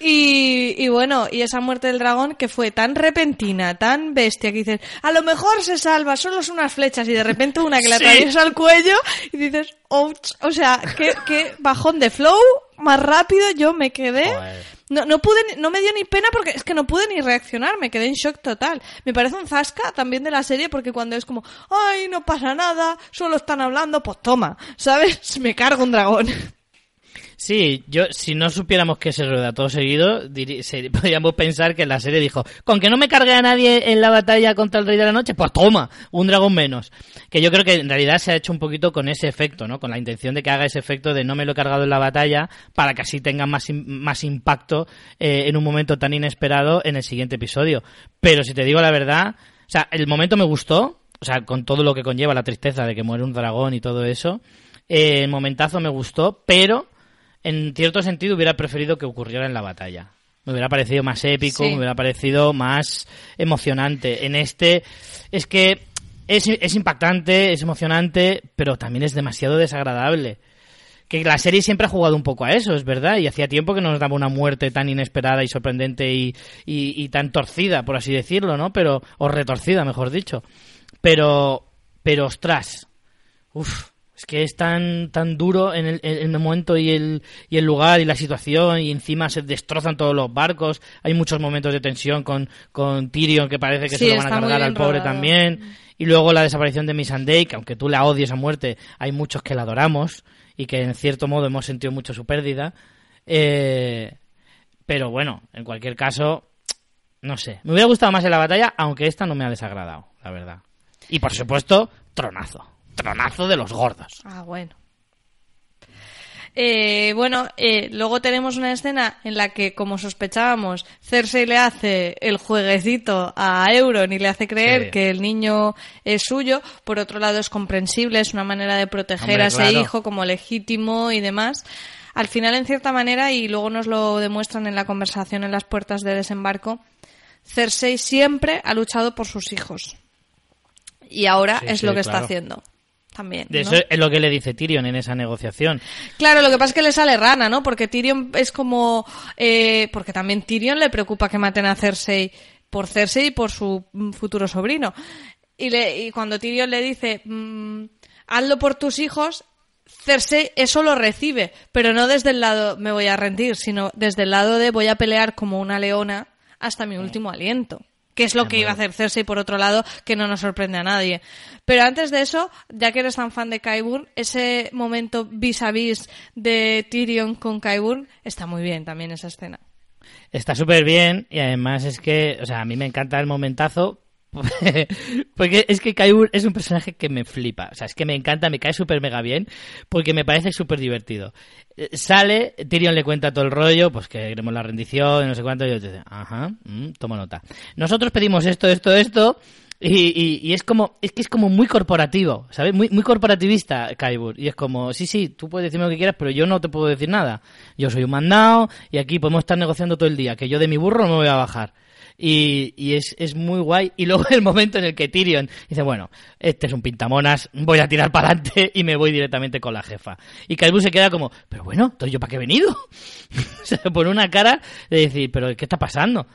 Y, y bueno, y esa muerte del dragón que fue tan repentina, tan bestia, que dices, a lo mejor se salva, solo son unas flechas, y de repente una que le (laughs) Sí. atraviesa el cuello, y dices, ouch, o sea, qué, qué bajón de flow, más rápido yo me quedé. Joder. No, no pude, no me dio ni pena porque es que no pude ni reaccionar, me quedé en shock total. Me parece un zasca también de la serie porque cuando es como, ay, no pasa nada, solo están hablando, pues toma, ¿sabes? (laughs) Me cargo un dragón. Sí, yo si no supiéramos que se rueda todo seguido, podríamos pensar que la serie dijo, con que no me cargue a nadie en la batalla contra el Rey de la Noche, pues toma, un dragón menos. Que yo creo que en realidad se ha hecho un poquito con ese efecto, ¿no? Con la intención de que haga ese efecto de no me lo he cargado en la batalla para que así tenga más, más impacto eh, en un momento tan inesperado en el siguiente episodio. Pero si te digo la verdad, o sea, el momento me gustó, o sea, con todo lo que conlleva la tristeza de que muere un dragón y todo eso, eh, el momentazo me gustó, pero en cierto sentido hubiera preferido que ocurriera en la batalla. Me hubiera parecido más épico, me hubiera parecido más emocionante. En este es que es, es impactante, es emocionante, pero también es demasiado desagradable que la serie siempre ha jugado un poco a eso, es verdad, y hacía tiempo que no nos daba una muerte tan inesperada y sorprendente y, y, tan torcida, por así decirlo, ¿no? Pero, o retorcida, mejor dicho. Pero, pero ostras, uff, es que es tan, tan duro en el, en el momento y el, y el lugar y la situación y encima se destrozan todos los barcos. Hay muchos momentos de tensión con, con Tyrion que parece que se lo van a cargar al pobre también. Y luego la desaparición de Missandei, que aunque tú la odies a muerte, hay muchos que la adoramos y que en cierto modo hemos sentido mucho su pérdida. Eh, pero bueno, en cualquier caso, no sé. Me hubiera gustado más en la batalla, aunque esta no me ha desagradado, la verdad. Y por supuesto, tronazo tronazo de los gordos. Ah, bueno. Eh, bueno, eh, luego tenemos una escena en la que, como sospechábamos, Cersei le hace el jueguecito a Euron y le hace creer que el niño es suyo. Por otro lado, es comprensible, es una manera de proteger a ese hijo como legítimo y demás. Al final, en cierta manera, y luego nos lo demuestran en la conversación en las puertas de desembarco, Cersei siempre ha luchado por sus hijos. Y ahora es lo que está haciendo también. De eso es lo que le dice Tyrion en esa negociación. Claro, lo que pasa es que le sale rana, ¿no? Porque Tyrion es como. Eh, porque también Tyrion le preocupa que maten a Cersei por Cersei y por su futuro sobrino. Y, le, y cuando Tyrion le dice, mm, hazlo por tus hijos, Cersei eso lo recibe, pero no desde el lado me voy a rendir, sino desde el lado de voy a pelear como una leona hasta mi último aliento que es lo que iba a hacer Cersei por otro lado, que no nos sorprende a nadie. Pero antes de eso, ya que eres tan fan de Qyburn, ese momento vis a vis de Tyrion con Qyburn está muy bien también esa escena. Está súper bien y además es que, o sea, a mí me encanta el momentazo (laughs) porque es que Kaibur es un personaje que me flipa. O sea, es que me encanta, me cae súper mega bien, porque me parece súper divertido. Eh, sale, Tyrion le cuenta todo el rollo, pues que queremos la rendición, no sé cuánto, y yo te digo, ajá, mm, tomo nota. Nosotros pedimos esto, esto, esto, y, y, es como, es que es como muy corporativo, ¿sabes? Muy, muy corporativista Kaibur. Y es como, sí, sí, tú puedes decirme lo que quieras, pero yo no te puedo decir nada. Yo soy un mandado y aquí podemos estar negociando todo el día, que yo de mi burro no me voy a bajar y, es, es, muy guay. Y luego el momento en el que Tyrion dice, bueno, este es un pintamonas, voy a tirar para adelante (laughs) y me voy directamente con la jefa. Y Calbu se queda como, pero bueno, ¿entonces yo para qué he venido? (laughs) se pone una cara de decir, pero ¿qué está pasando?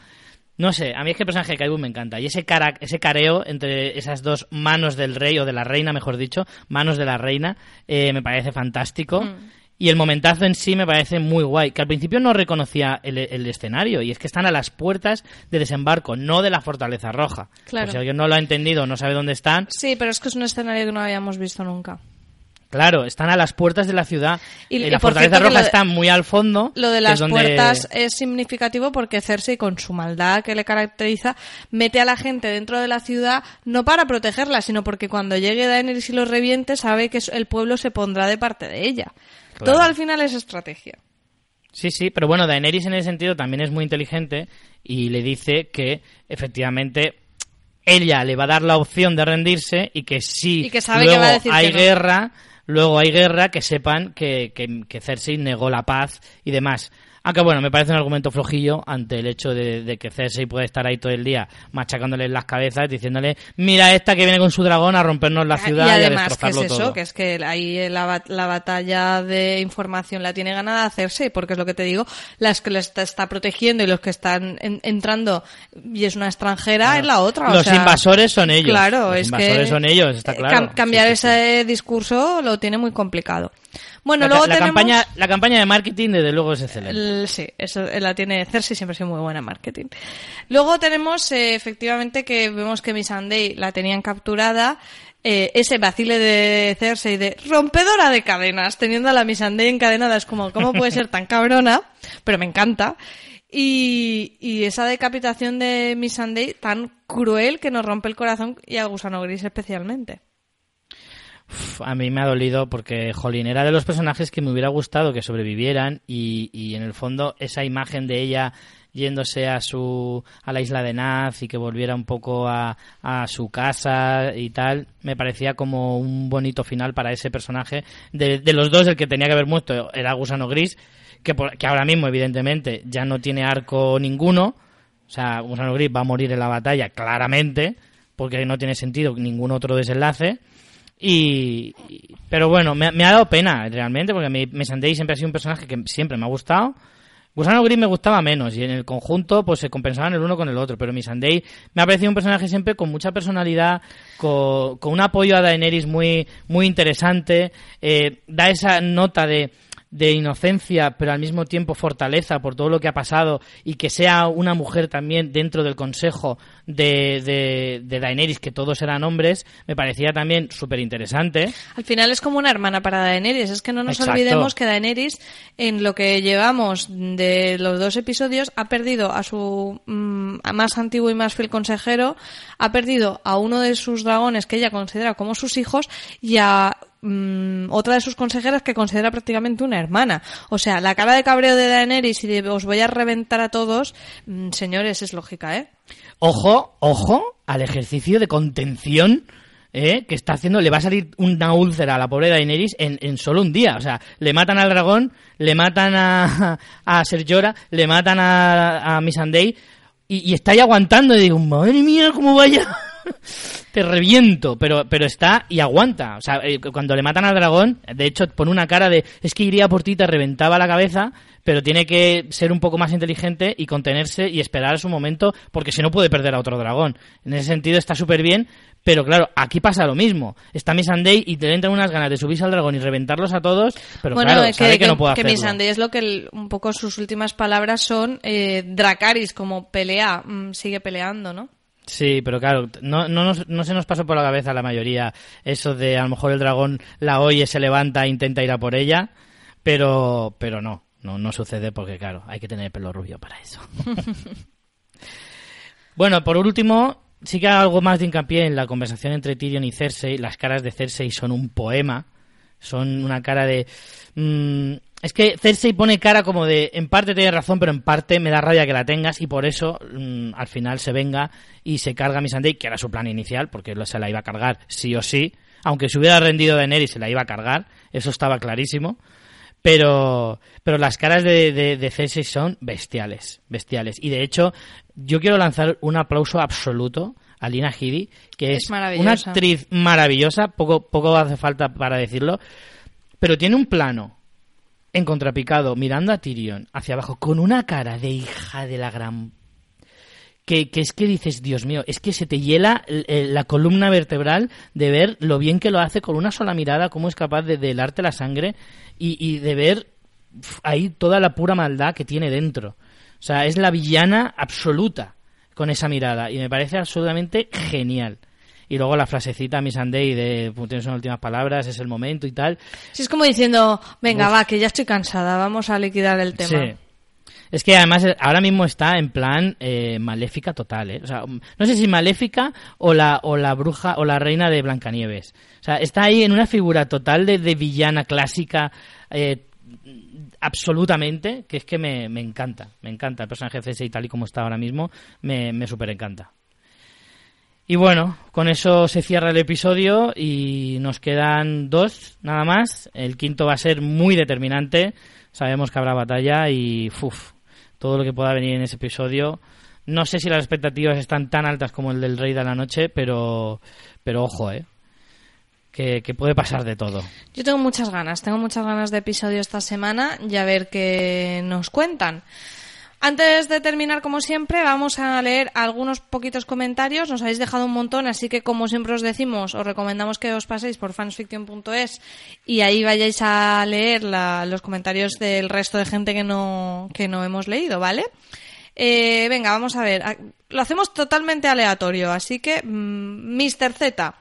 No sé, a mí es que el personaje de Kaibu me encanta. Y ese, cara, ese careo entre esas dos manos del rey, o de la reina, mejor dicho, manos de la reina, eh, me parece fantástico. Mm. Y el momentazo en sí me parece muy guay, que al principio no reconocía el, escenario, y es que están a las puertas de desembarco, no de la Fortaleza Roja. Claro. si alguien no lo ha entendido, no sabe dónde están. Sí, pero es que es un escenario que no habíamos visto nunca. Claro, están a las puertas de la ciudad. Y, la Fortaleza Roja está muy al fondo. Lo de las puertas es significativo porque Cersei, con su maldad que le caracteriza, mete a la gente dentro de la ciudad no para protegerla, sino porque cuando llegue Daenerys y los reviente, sabe que el pueblo se pondrá de parte de ella. Todo al final es estrategia. Sí, sí, pero bueno, Daenerys en ese sentido también es muy inteligente y le dice que efectivamente ella le va a dar la opción de rendirse y que si luego hay guerra, luego hay guerra, que sepan que, que, que Cersei negó la paz y demás. Aunque bueno, me parece un argumento flojillo ante el hecho de, que Cersei puede estar ahí todo el día machacándole las cabezas, diciéndole, mira esta que viene con su dragón a rompernos la ciudad y, además, ¿qué es eso? Que es que ahí la, batalla de información la tiene ganada Cersei, porque es lo que te digo, las que le está, protegiendo y los que están entrando y es una extranjera es la otra. los invasores son ellos. Claro, los invasores son ellos, está claro. cambiar ese discurso lo tiene muy complicado. Bueno, luego la, tenemos... campaña, la campaña de marketing, desde luego, es excelente. sí, eso la tiene Cersei, siempre ha sido muy buena en marketing. Luego tenemos, eh, efectivamente, que vemos que Miss Sunday la tenían capturada. eh, ese vacile de Cersei de rompedora de cadenas, teniendo a la Missandei encadenada, es como, ¿cómo puede ser tan cabrona? Pero me encanta. Y, y esa decapitación de Missandei tan cruel que nos rompe el corazón y a Gusano Gris especialmente. A mí me ha dolido porque, jolín, era de los personajes que me hubiera gustado que sobrevivieran y, y en el fondo esa imagen de ella yéndose a su a la isla de Naz y que volviera un poco a, a su casa y tal me parecía como un bonito final para ese personaje de, de los dos el que tenía que haber muerto era Gusano Gris que, por- que ahora mismo evidentemente ya no tiene arco ninguno. O sea Gusano Gris va a morir en la batalla claramente porque no tiene sentido ningún otro desenlace y, pero bueno, me, me ha dado pena realmente, porque mi, Missandei siempre ha sido un personaje que siempre me ha gustado. Gusano Gris me gustaba menos y en el conjunto pues se compensaban el uno con el otro, pero Missandei me ha parecido un personaje siempre con mucha personalidad, con, con un apoyo a Daenerys muy, muy interesante, eh, da esa nota de, de inocencia, pero al mismo tiempo fortaleza por todo lo que ha pasado y que sea una mujer también dentro del consejo de, de, de Daenerys, que todos eran hombres, me parecía también súper interesante. Al final es como una hermana para Daenerys. Es que no nos Exacto. olvidemos que Daenerys, en lo que llevamos de los dos episodios, ha perdido a su mm, más antiguo y más fiel consejero, ha perdido a uno de sus dragones que ella considera como sus hijos y a mm, otra de sus consejeras que considera prácticamente una hermana. O sea, la cara de cabreo de Daenerys y de os voy a reventar a todos, mm, señores, es lógica, ¿eh? Ojo, ojo al ejercicio de contención ¿eh? que está haciendo. Le va a salir una úlcera a la pobre Daenerys en, en solo un día. O sea, le matan al dragón, le matan a, (laughs) a le matan a, a Missandei y, y está ahí aguantando. Y digo, madre mía, cómo vaya. (laughs) Te reviento, pero, pero está y aguanta. O sea, eh, cuando le matan al dragón, de hecho, pone una cara de es que iría por ti, te reventaba la cabeza, pero tiene que ser un poco más inteligente y contenerse y esperar a su momento, porque si no puede perder a otro dragón. En ese sentido está súper bien, pero claro, aquí pasa lo mismo. Está Missandei y te entran unas ganas de subirse al dragón y reventarlos a todos, pero bueno, claro, es sabe que, no puede que hacerlo. Missandei es lo que el- un poco sus últimas palabras son eh, Dracaris, como pelea, mm, sigue peleando, ¿no? Sí, pero claro, no, no, nos- no se nos pasó por la cabeza a la mayoría eso de a lo mejor el dragón la oye, se levanta e intenta ir a por ella, pero, pero no, no, no sucede porque claro, hay que tener pelo rubio para eso. (laughs) bueno, por último, sí que algo más de hincapié en la conversación entre Tyrion y Cersei. Las caras de Cersei son un poema, son una cara de... mm, es que Cersei pone cara como de, en parte tiene razón, pero en parte me da rabia que la tengas y por eso mm, al final se venga y se carga a Missandei, que era su plan inicial, porque se la iba a cargar sí o sí. Aunque se hubiera rendido Daenerys, se la iba a cargar, eso estaba clarísimo. Pero, pero las caras de, de, de Cersei son bestiales, bestiales. Y de hecho, yo quiero lanzar un aplauso absoluto a Lina Headey, que Es es, una actriz maravillosa, poco, poco hace falta para decirlo, pero tiene un plano en contrapicado, mirando a Tyrion hacia abajo, con una cara de hija de la gran... Que, que es que dices, Dios mío, es que se te hiela el- el- la columna vertebral de ver lo bien que lo hace con una sola mirada, cómo es capaz de, de helarte la sangre y, y de ver ahí toda la pura maldad que tiene dentro. O sea, es la villana absoluta con esa mirada y me parece absolutamente genial. Y luego la frasecita Miss Sunday de "Pues tienes unas últimas palabras, es el momento y tal. Sí, es como diciendo, venga, Uf. va, que ya estoy cansada, vamos a liquidar el tema. Sí. Es que además eh, ahora mismo está en plan eh, maléfica total, ¿eh? O sea, no sé si maléfica o la, o la bruja o la reina de Blancanieves. O sea, está ahí en una figura total de, de villana clásica eh, absolutamente, que es que me, me encanta. Me encanta el personaje de Cersei tal y como está ahora mismo, me, me súper encanta. Y bueno, con eso se cierra el episodio y nos quedan dos nada más. El quinto va a ser muy determinante. Sabemos que habrá batalla y uf, todo lo que pueda venir en ese episodio. No sé si las expectativas están tan altas como el del Rey de la Noche, pero, pero ojo, eh. Que, que puede pasar de todo. Yo tengo muchas ganas, tengo muchas ganas de episodio esta semana y a ver qué nos cuentan. Antes de terminar, como siempre, vamos a leer algunos poquitos comentarios. Nos habéis dejado un montón, así que como siempre os decimos, os recomendamos que os paséis por fansfiction.es y ahí vayáis a leer los comentarios del resto de gente que no, que no hemos leído, ¿vale? Eh, venga, vamos a ver. A- Lo hacemos totalmente aleatorio, así que, mm, Mr. Z.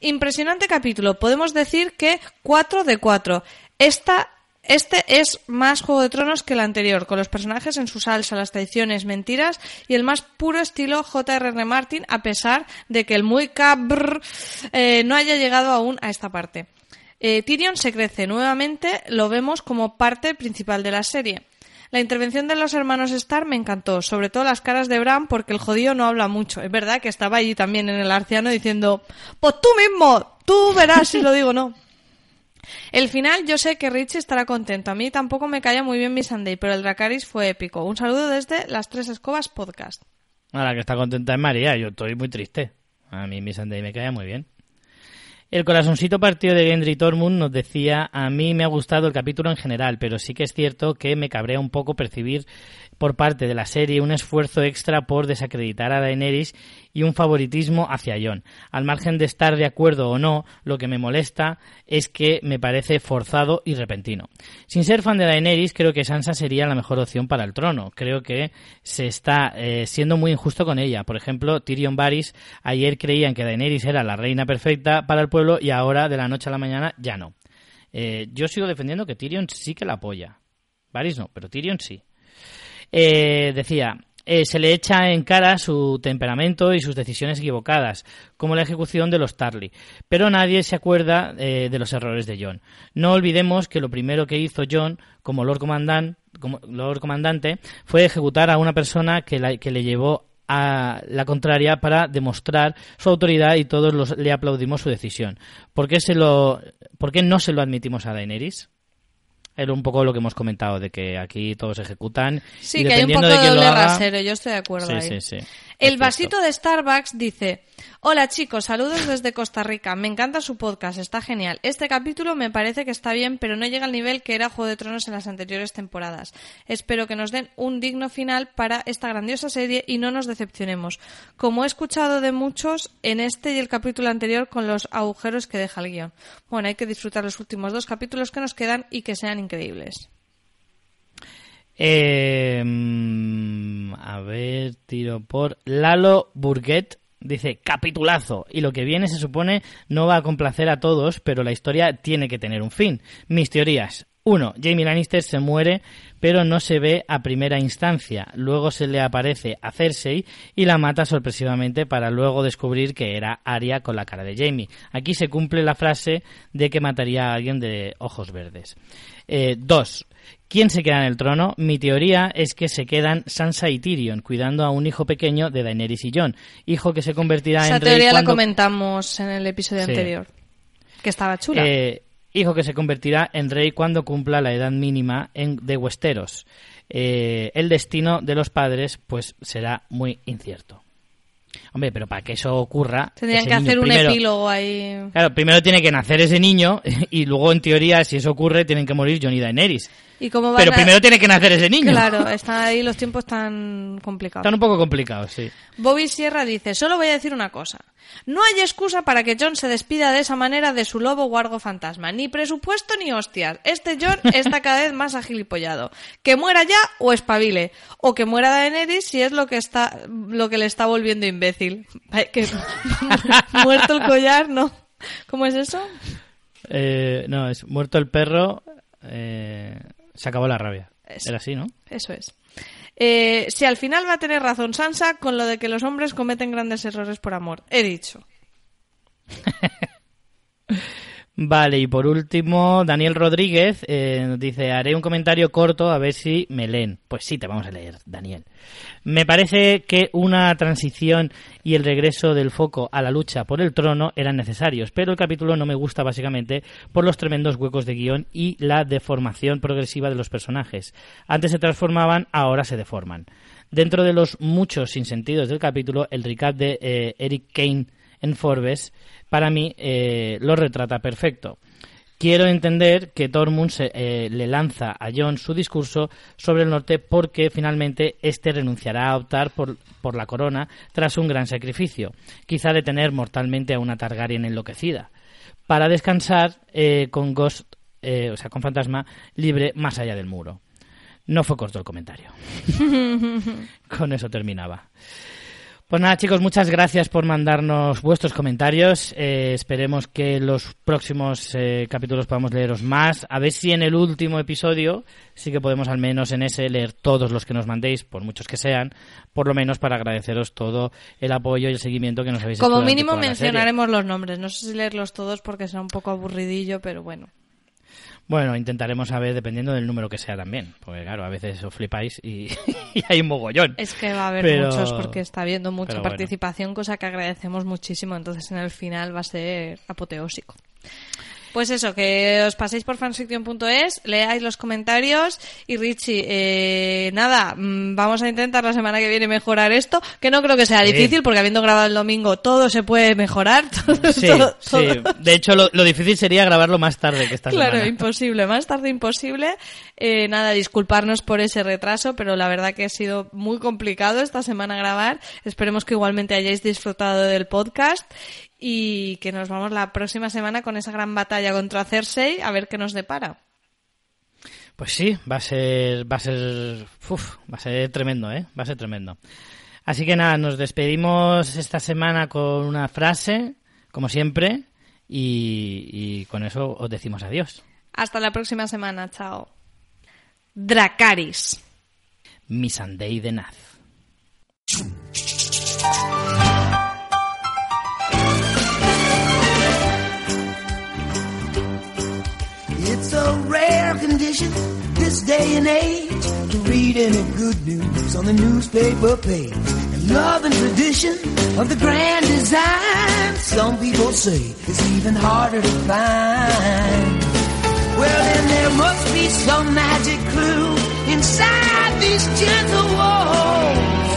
Impresionante capítulo. Podemos decir que 4 de 4. Esta este es más Juego de Tronos que el anterior, con los personajes en su salsa, las traiciones, mentiras y el más puro estilo J.R.R. Martin, a pesar de que el muy cabr eh, no haya llegado aún a esta parte. Eh, Tyrion se crece nuevamente, lo vemos como parte principal de la serie. La intervención de los hermanos Starr me encantó, sobre todo las caras de Bran, porque el jodido no habla mucho. Es verdad que estaba allí también en el arciano diciendo, pues tú mismo, tú verás si lo digo o no. El final, yo sé que Richie estará contento. A mí tampoco me caía muy bien mi Sunday, pero el Dracaris fue épico. Un saludo desde Las Tres Escobas Podcast. Ahora que está contenta es María, yo estoy muy triste. A mí mi Sunday me caía muy bien. El corazoncito partido de Gendry Tormund nos decía, a mí me ha gustado el capítulo en general, pero sí que es cierto que me cabrea un poco percibir por parte de la serie un esfuerzo extra por desacreditar a Daenerys y un favoritismo hacia Jon. Al margen de estar de acuerdo o no, lo que me molesta es que me parece forzado y repentino. Sin ser fan de Daenerys, creo que Sansa sería la mejor opción para el trono. Creo que se está eh, siendo muy injusto con ella. Por ejemplo, Tyrion Varys ayer creían que Daenerys era la reina perfecta para el pueblo y ahora de la noche a la mañana ya no. Eh, yo sigo defendiendo que Tyrion sí que la apoya. Varys no, pero Tyrion sí. Eh, decía, eh, se le echa en cara su temperamento y sus decisiones equivocadas, como la ejecución de los Tarly. Pero nadie se acuerda eh, de los errores de John. No olvidemos que lo primero que hizo John como Lord, Comandante fue ejecutar a una persona que, que le llevó a la contraria para demostrar su autoridad y todos le aplaudimos su decisión. ¿Por qué, ¿Por qué no se lo admitimos a Daenerys? Era un poco lo que hemos comentado, de que aquí todos ejecutan. Sí, que hay un poco de, doble rasero, yo estoy de acuerdo ahí. Sí, sí. El vasito de Starbucks dice, hola chicos, saludos desde Costa Rica, me encanta su podcast, está genial. Este capítulo me parece que está bien, pero no llega al nivel que era Juego de Tronos en las anteriores temporadas. Espero que nos den un digno final para esta grandiosa serie y no nos decepcionemos, como he escuchado de muchos en este y el capítulo anterior con los agujeros que deja el guion. Bueno, hay que disfrutar los últimos dos capítulos que nos quedan y que sean increíbles. Eh, a ver, tiro por Lalo Burguet. Dice, capitulazo. Y lo que viene se supone no va a complacer a todos, pero la historia tiene que tener un fin. Mis teorías. Uno, Jamie Lannister se muere, pero no se ve a primera instancia. Luego se le aparece a Cersei y la mata sorpresivamente para luego descubrir que era Arya con la cara de Jamie. Aquí se cumple la frase de que mataría a alguien de ojos verdes. Eh, dos, ¿Quién se queda en el trono? Mi teoría es que se quedan Sansa y Tyrion, cuidando a un hijo pequeño de Daenerys y Jon. Hijo que se convertirá en rey. Esa teoría la comentamos en el episodio anterior. Que estaba chula. Eh, hijo que se convertirá en rey cuando cumpla la edad mínima en, de Westeros. Eh, el destino de los padres, pues, será muy incierto. Hombre, pero para que eso ocurra. Tendrían que hacer un epílogo ahí. Claro, primero tiene que nacer ese niño (laughs) y luego, en teoría, si eso ocurre, tienen que morir Johnny Daenerys. Pero primero tiene que nacer ese niño. Claro, están ahí los tiempos tan complicados. Están un poco complicados, sí. Bobby Sierra dice, solo voy a decir una cosa. No hay excusa para que John se despida de esa manera de su lobo guardo fantasma. Ni presupuesto ni hostias. Este John está cada vez más agilipollado. Que muera ya o espabile. O que muera Daenerys si es lo que está, lo que le está volviendo imbécil. (laughs) Que, (laughs) muerto el collar, no. ¿Cómo es eso? Eh, no, es muerto el perro. Eh, se acabó la rabia. Era así, ¿no? Eso es. Eh, si al final va a tener razón Sansa con lo de que los hombres cometen grandes errores por amor. He dicho. (laughs) Vale, y por último, Daniel Rodríguez eh, nos dice, haré un comentario corto a ver si me leen. Pues sí, te vamos a leer, Daniel. Me parece que una transición y el regreso del foco a la lucha por el trono eran necesarios, pero el capítulo no me gusta básicamente por los tremendos huecos de guion y la deformación progresiva de los personajes. Antes se transformaban, ahora se deforman. Dentro de los muchos sinsentidos del capítulo, el recap de eh, Eric Kane en Forbes para mí eh, lo retrata perfecto. Quiero entender que Tormund eh, le lanza a Jon su discurso sobre el norte porque finalmente éste renunciará a optar por, por, la corona tras un gran sacrificio, quizá detener mortalmente a una Targaryen enloquecida, para descansar eh, con Ghost, o sea, con Fantasma libre más allá del muro. No fue corto el comentario. (laughs) con eso terminaba. Pues nada, chicos, muchas gracias por mandarnos vuestros comentarios. Eh, esperemos que los próximos eh, capítulos podamos leeros más. A ver si en el último episodio sí que podemos al menos en ese leer todos los que nos mandéis, por muchos que sean, por lo menos para agradeceros todo el apoyo y el seguimiento que nos habéis Como mínimo mencionaremos los nombres. No sé si leerlos todos porque será un poco aburridillo, pero bueno. Bueno, intentaremos saber dependiendo del número que sea también, porque claro, a veces os flipáis y, (laughs) hay un mogollón. Es que va a haber muchos porque está habiendo mucha participación, cosa que agradecemos muchísimo, entonces en el final va a ser apoteósico. Pues eso, que os paséis por fanfiction.es, leáis los comentarios y Richie, eh, nada, mm, vamos a intentar la semana que viene mejorar esto, que no creo que sea difícil porque habiendo grabado el domingo todo se puede mejorar. (laughs) sí, sí. De hecho, lo, difícil sería grabarlo más tarde que esta semana. Claro, imposible, más tarde imposible. Eh, nada, disculparnos por ese retraso, pero la verdad que ha sido muy complicado esta semana grabar. Esperemos que igualmente hayáis disfrutado del podcast y que nos vamos la próxima semana con esa gran batalla contra Cersei a ver qué nos depara. Pues sí, va a ser, va a ser, uf, va a ser tremendo, ¿eh? Va a ser tremendo. Así que nada, nos despedimos esta semana con una frase, como siempre, y, y con eso os decimos adiós. Hasta la próxima semana, chao. Dracaris. Missandei de Naz. It's a rare condition this day and age to read any good news on the newspaper page. And love and tradition of the grand design, some people say is even harder to find. Well, then there must be some magic clue inside these gentle walls.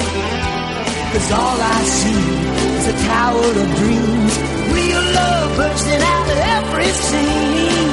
Cause all I see is a tower of dreams, real love bursting out of every scene.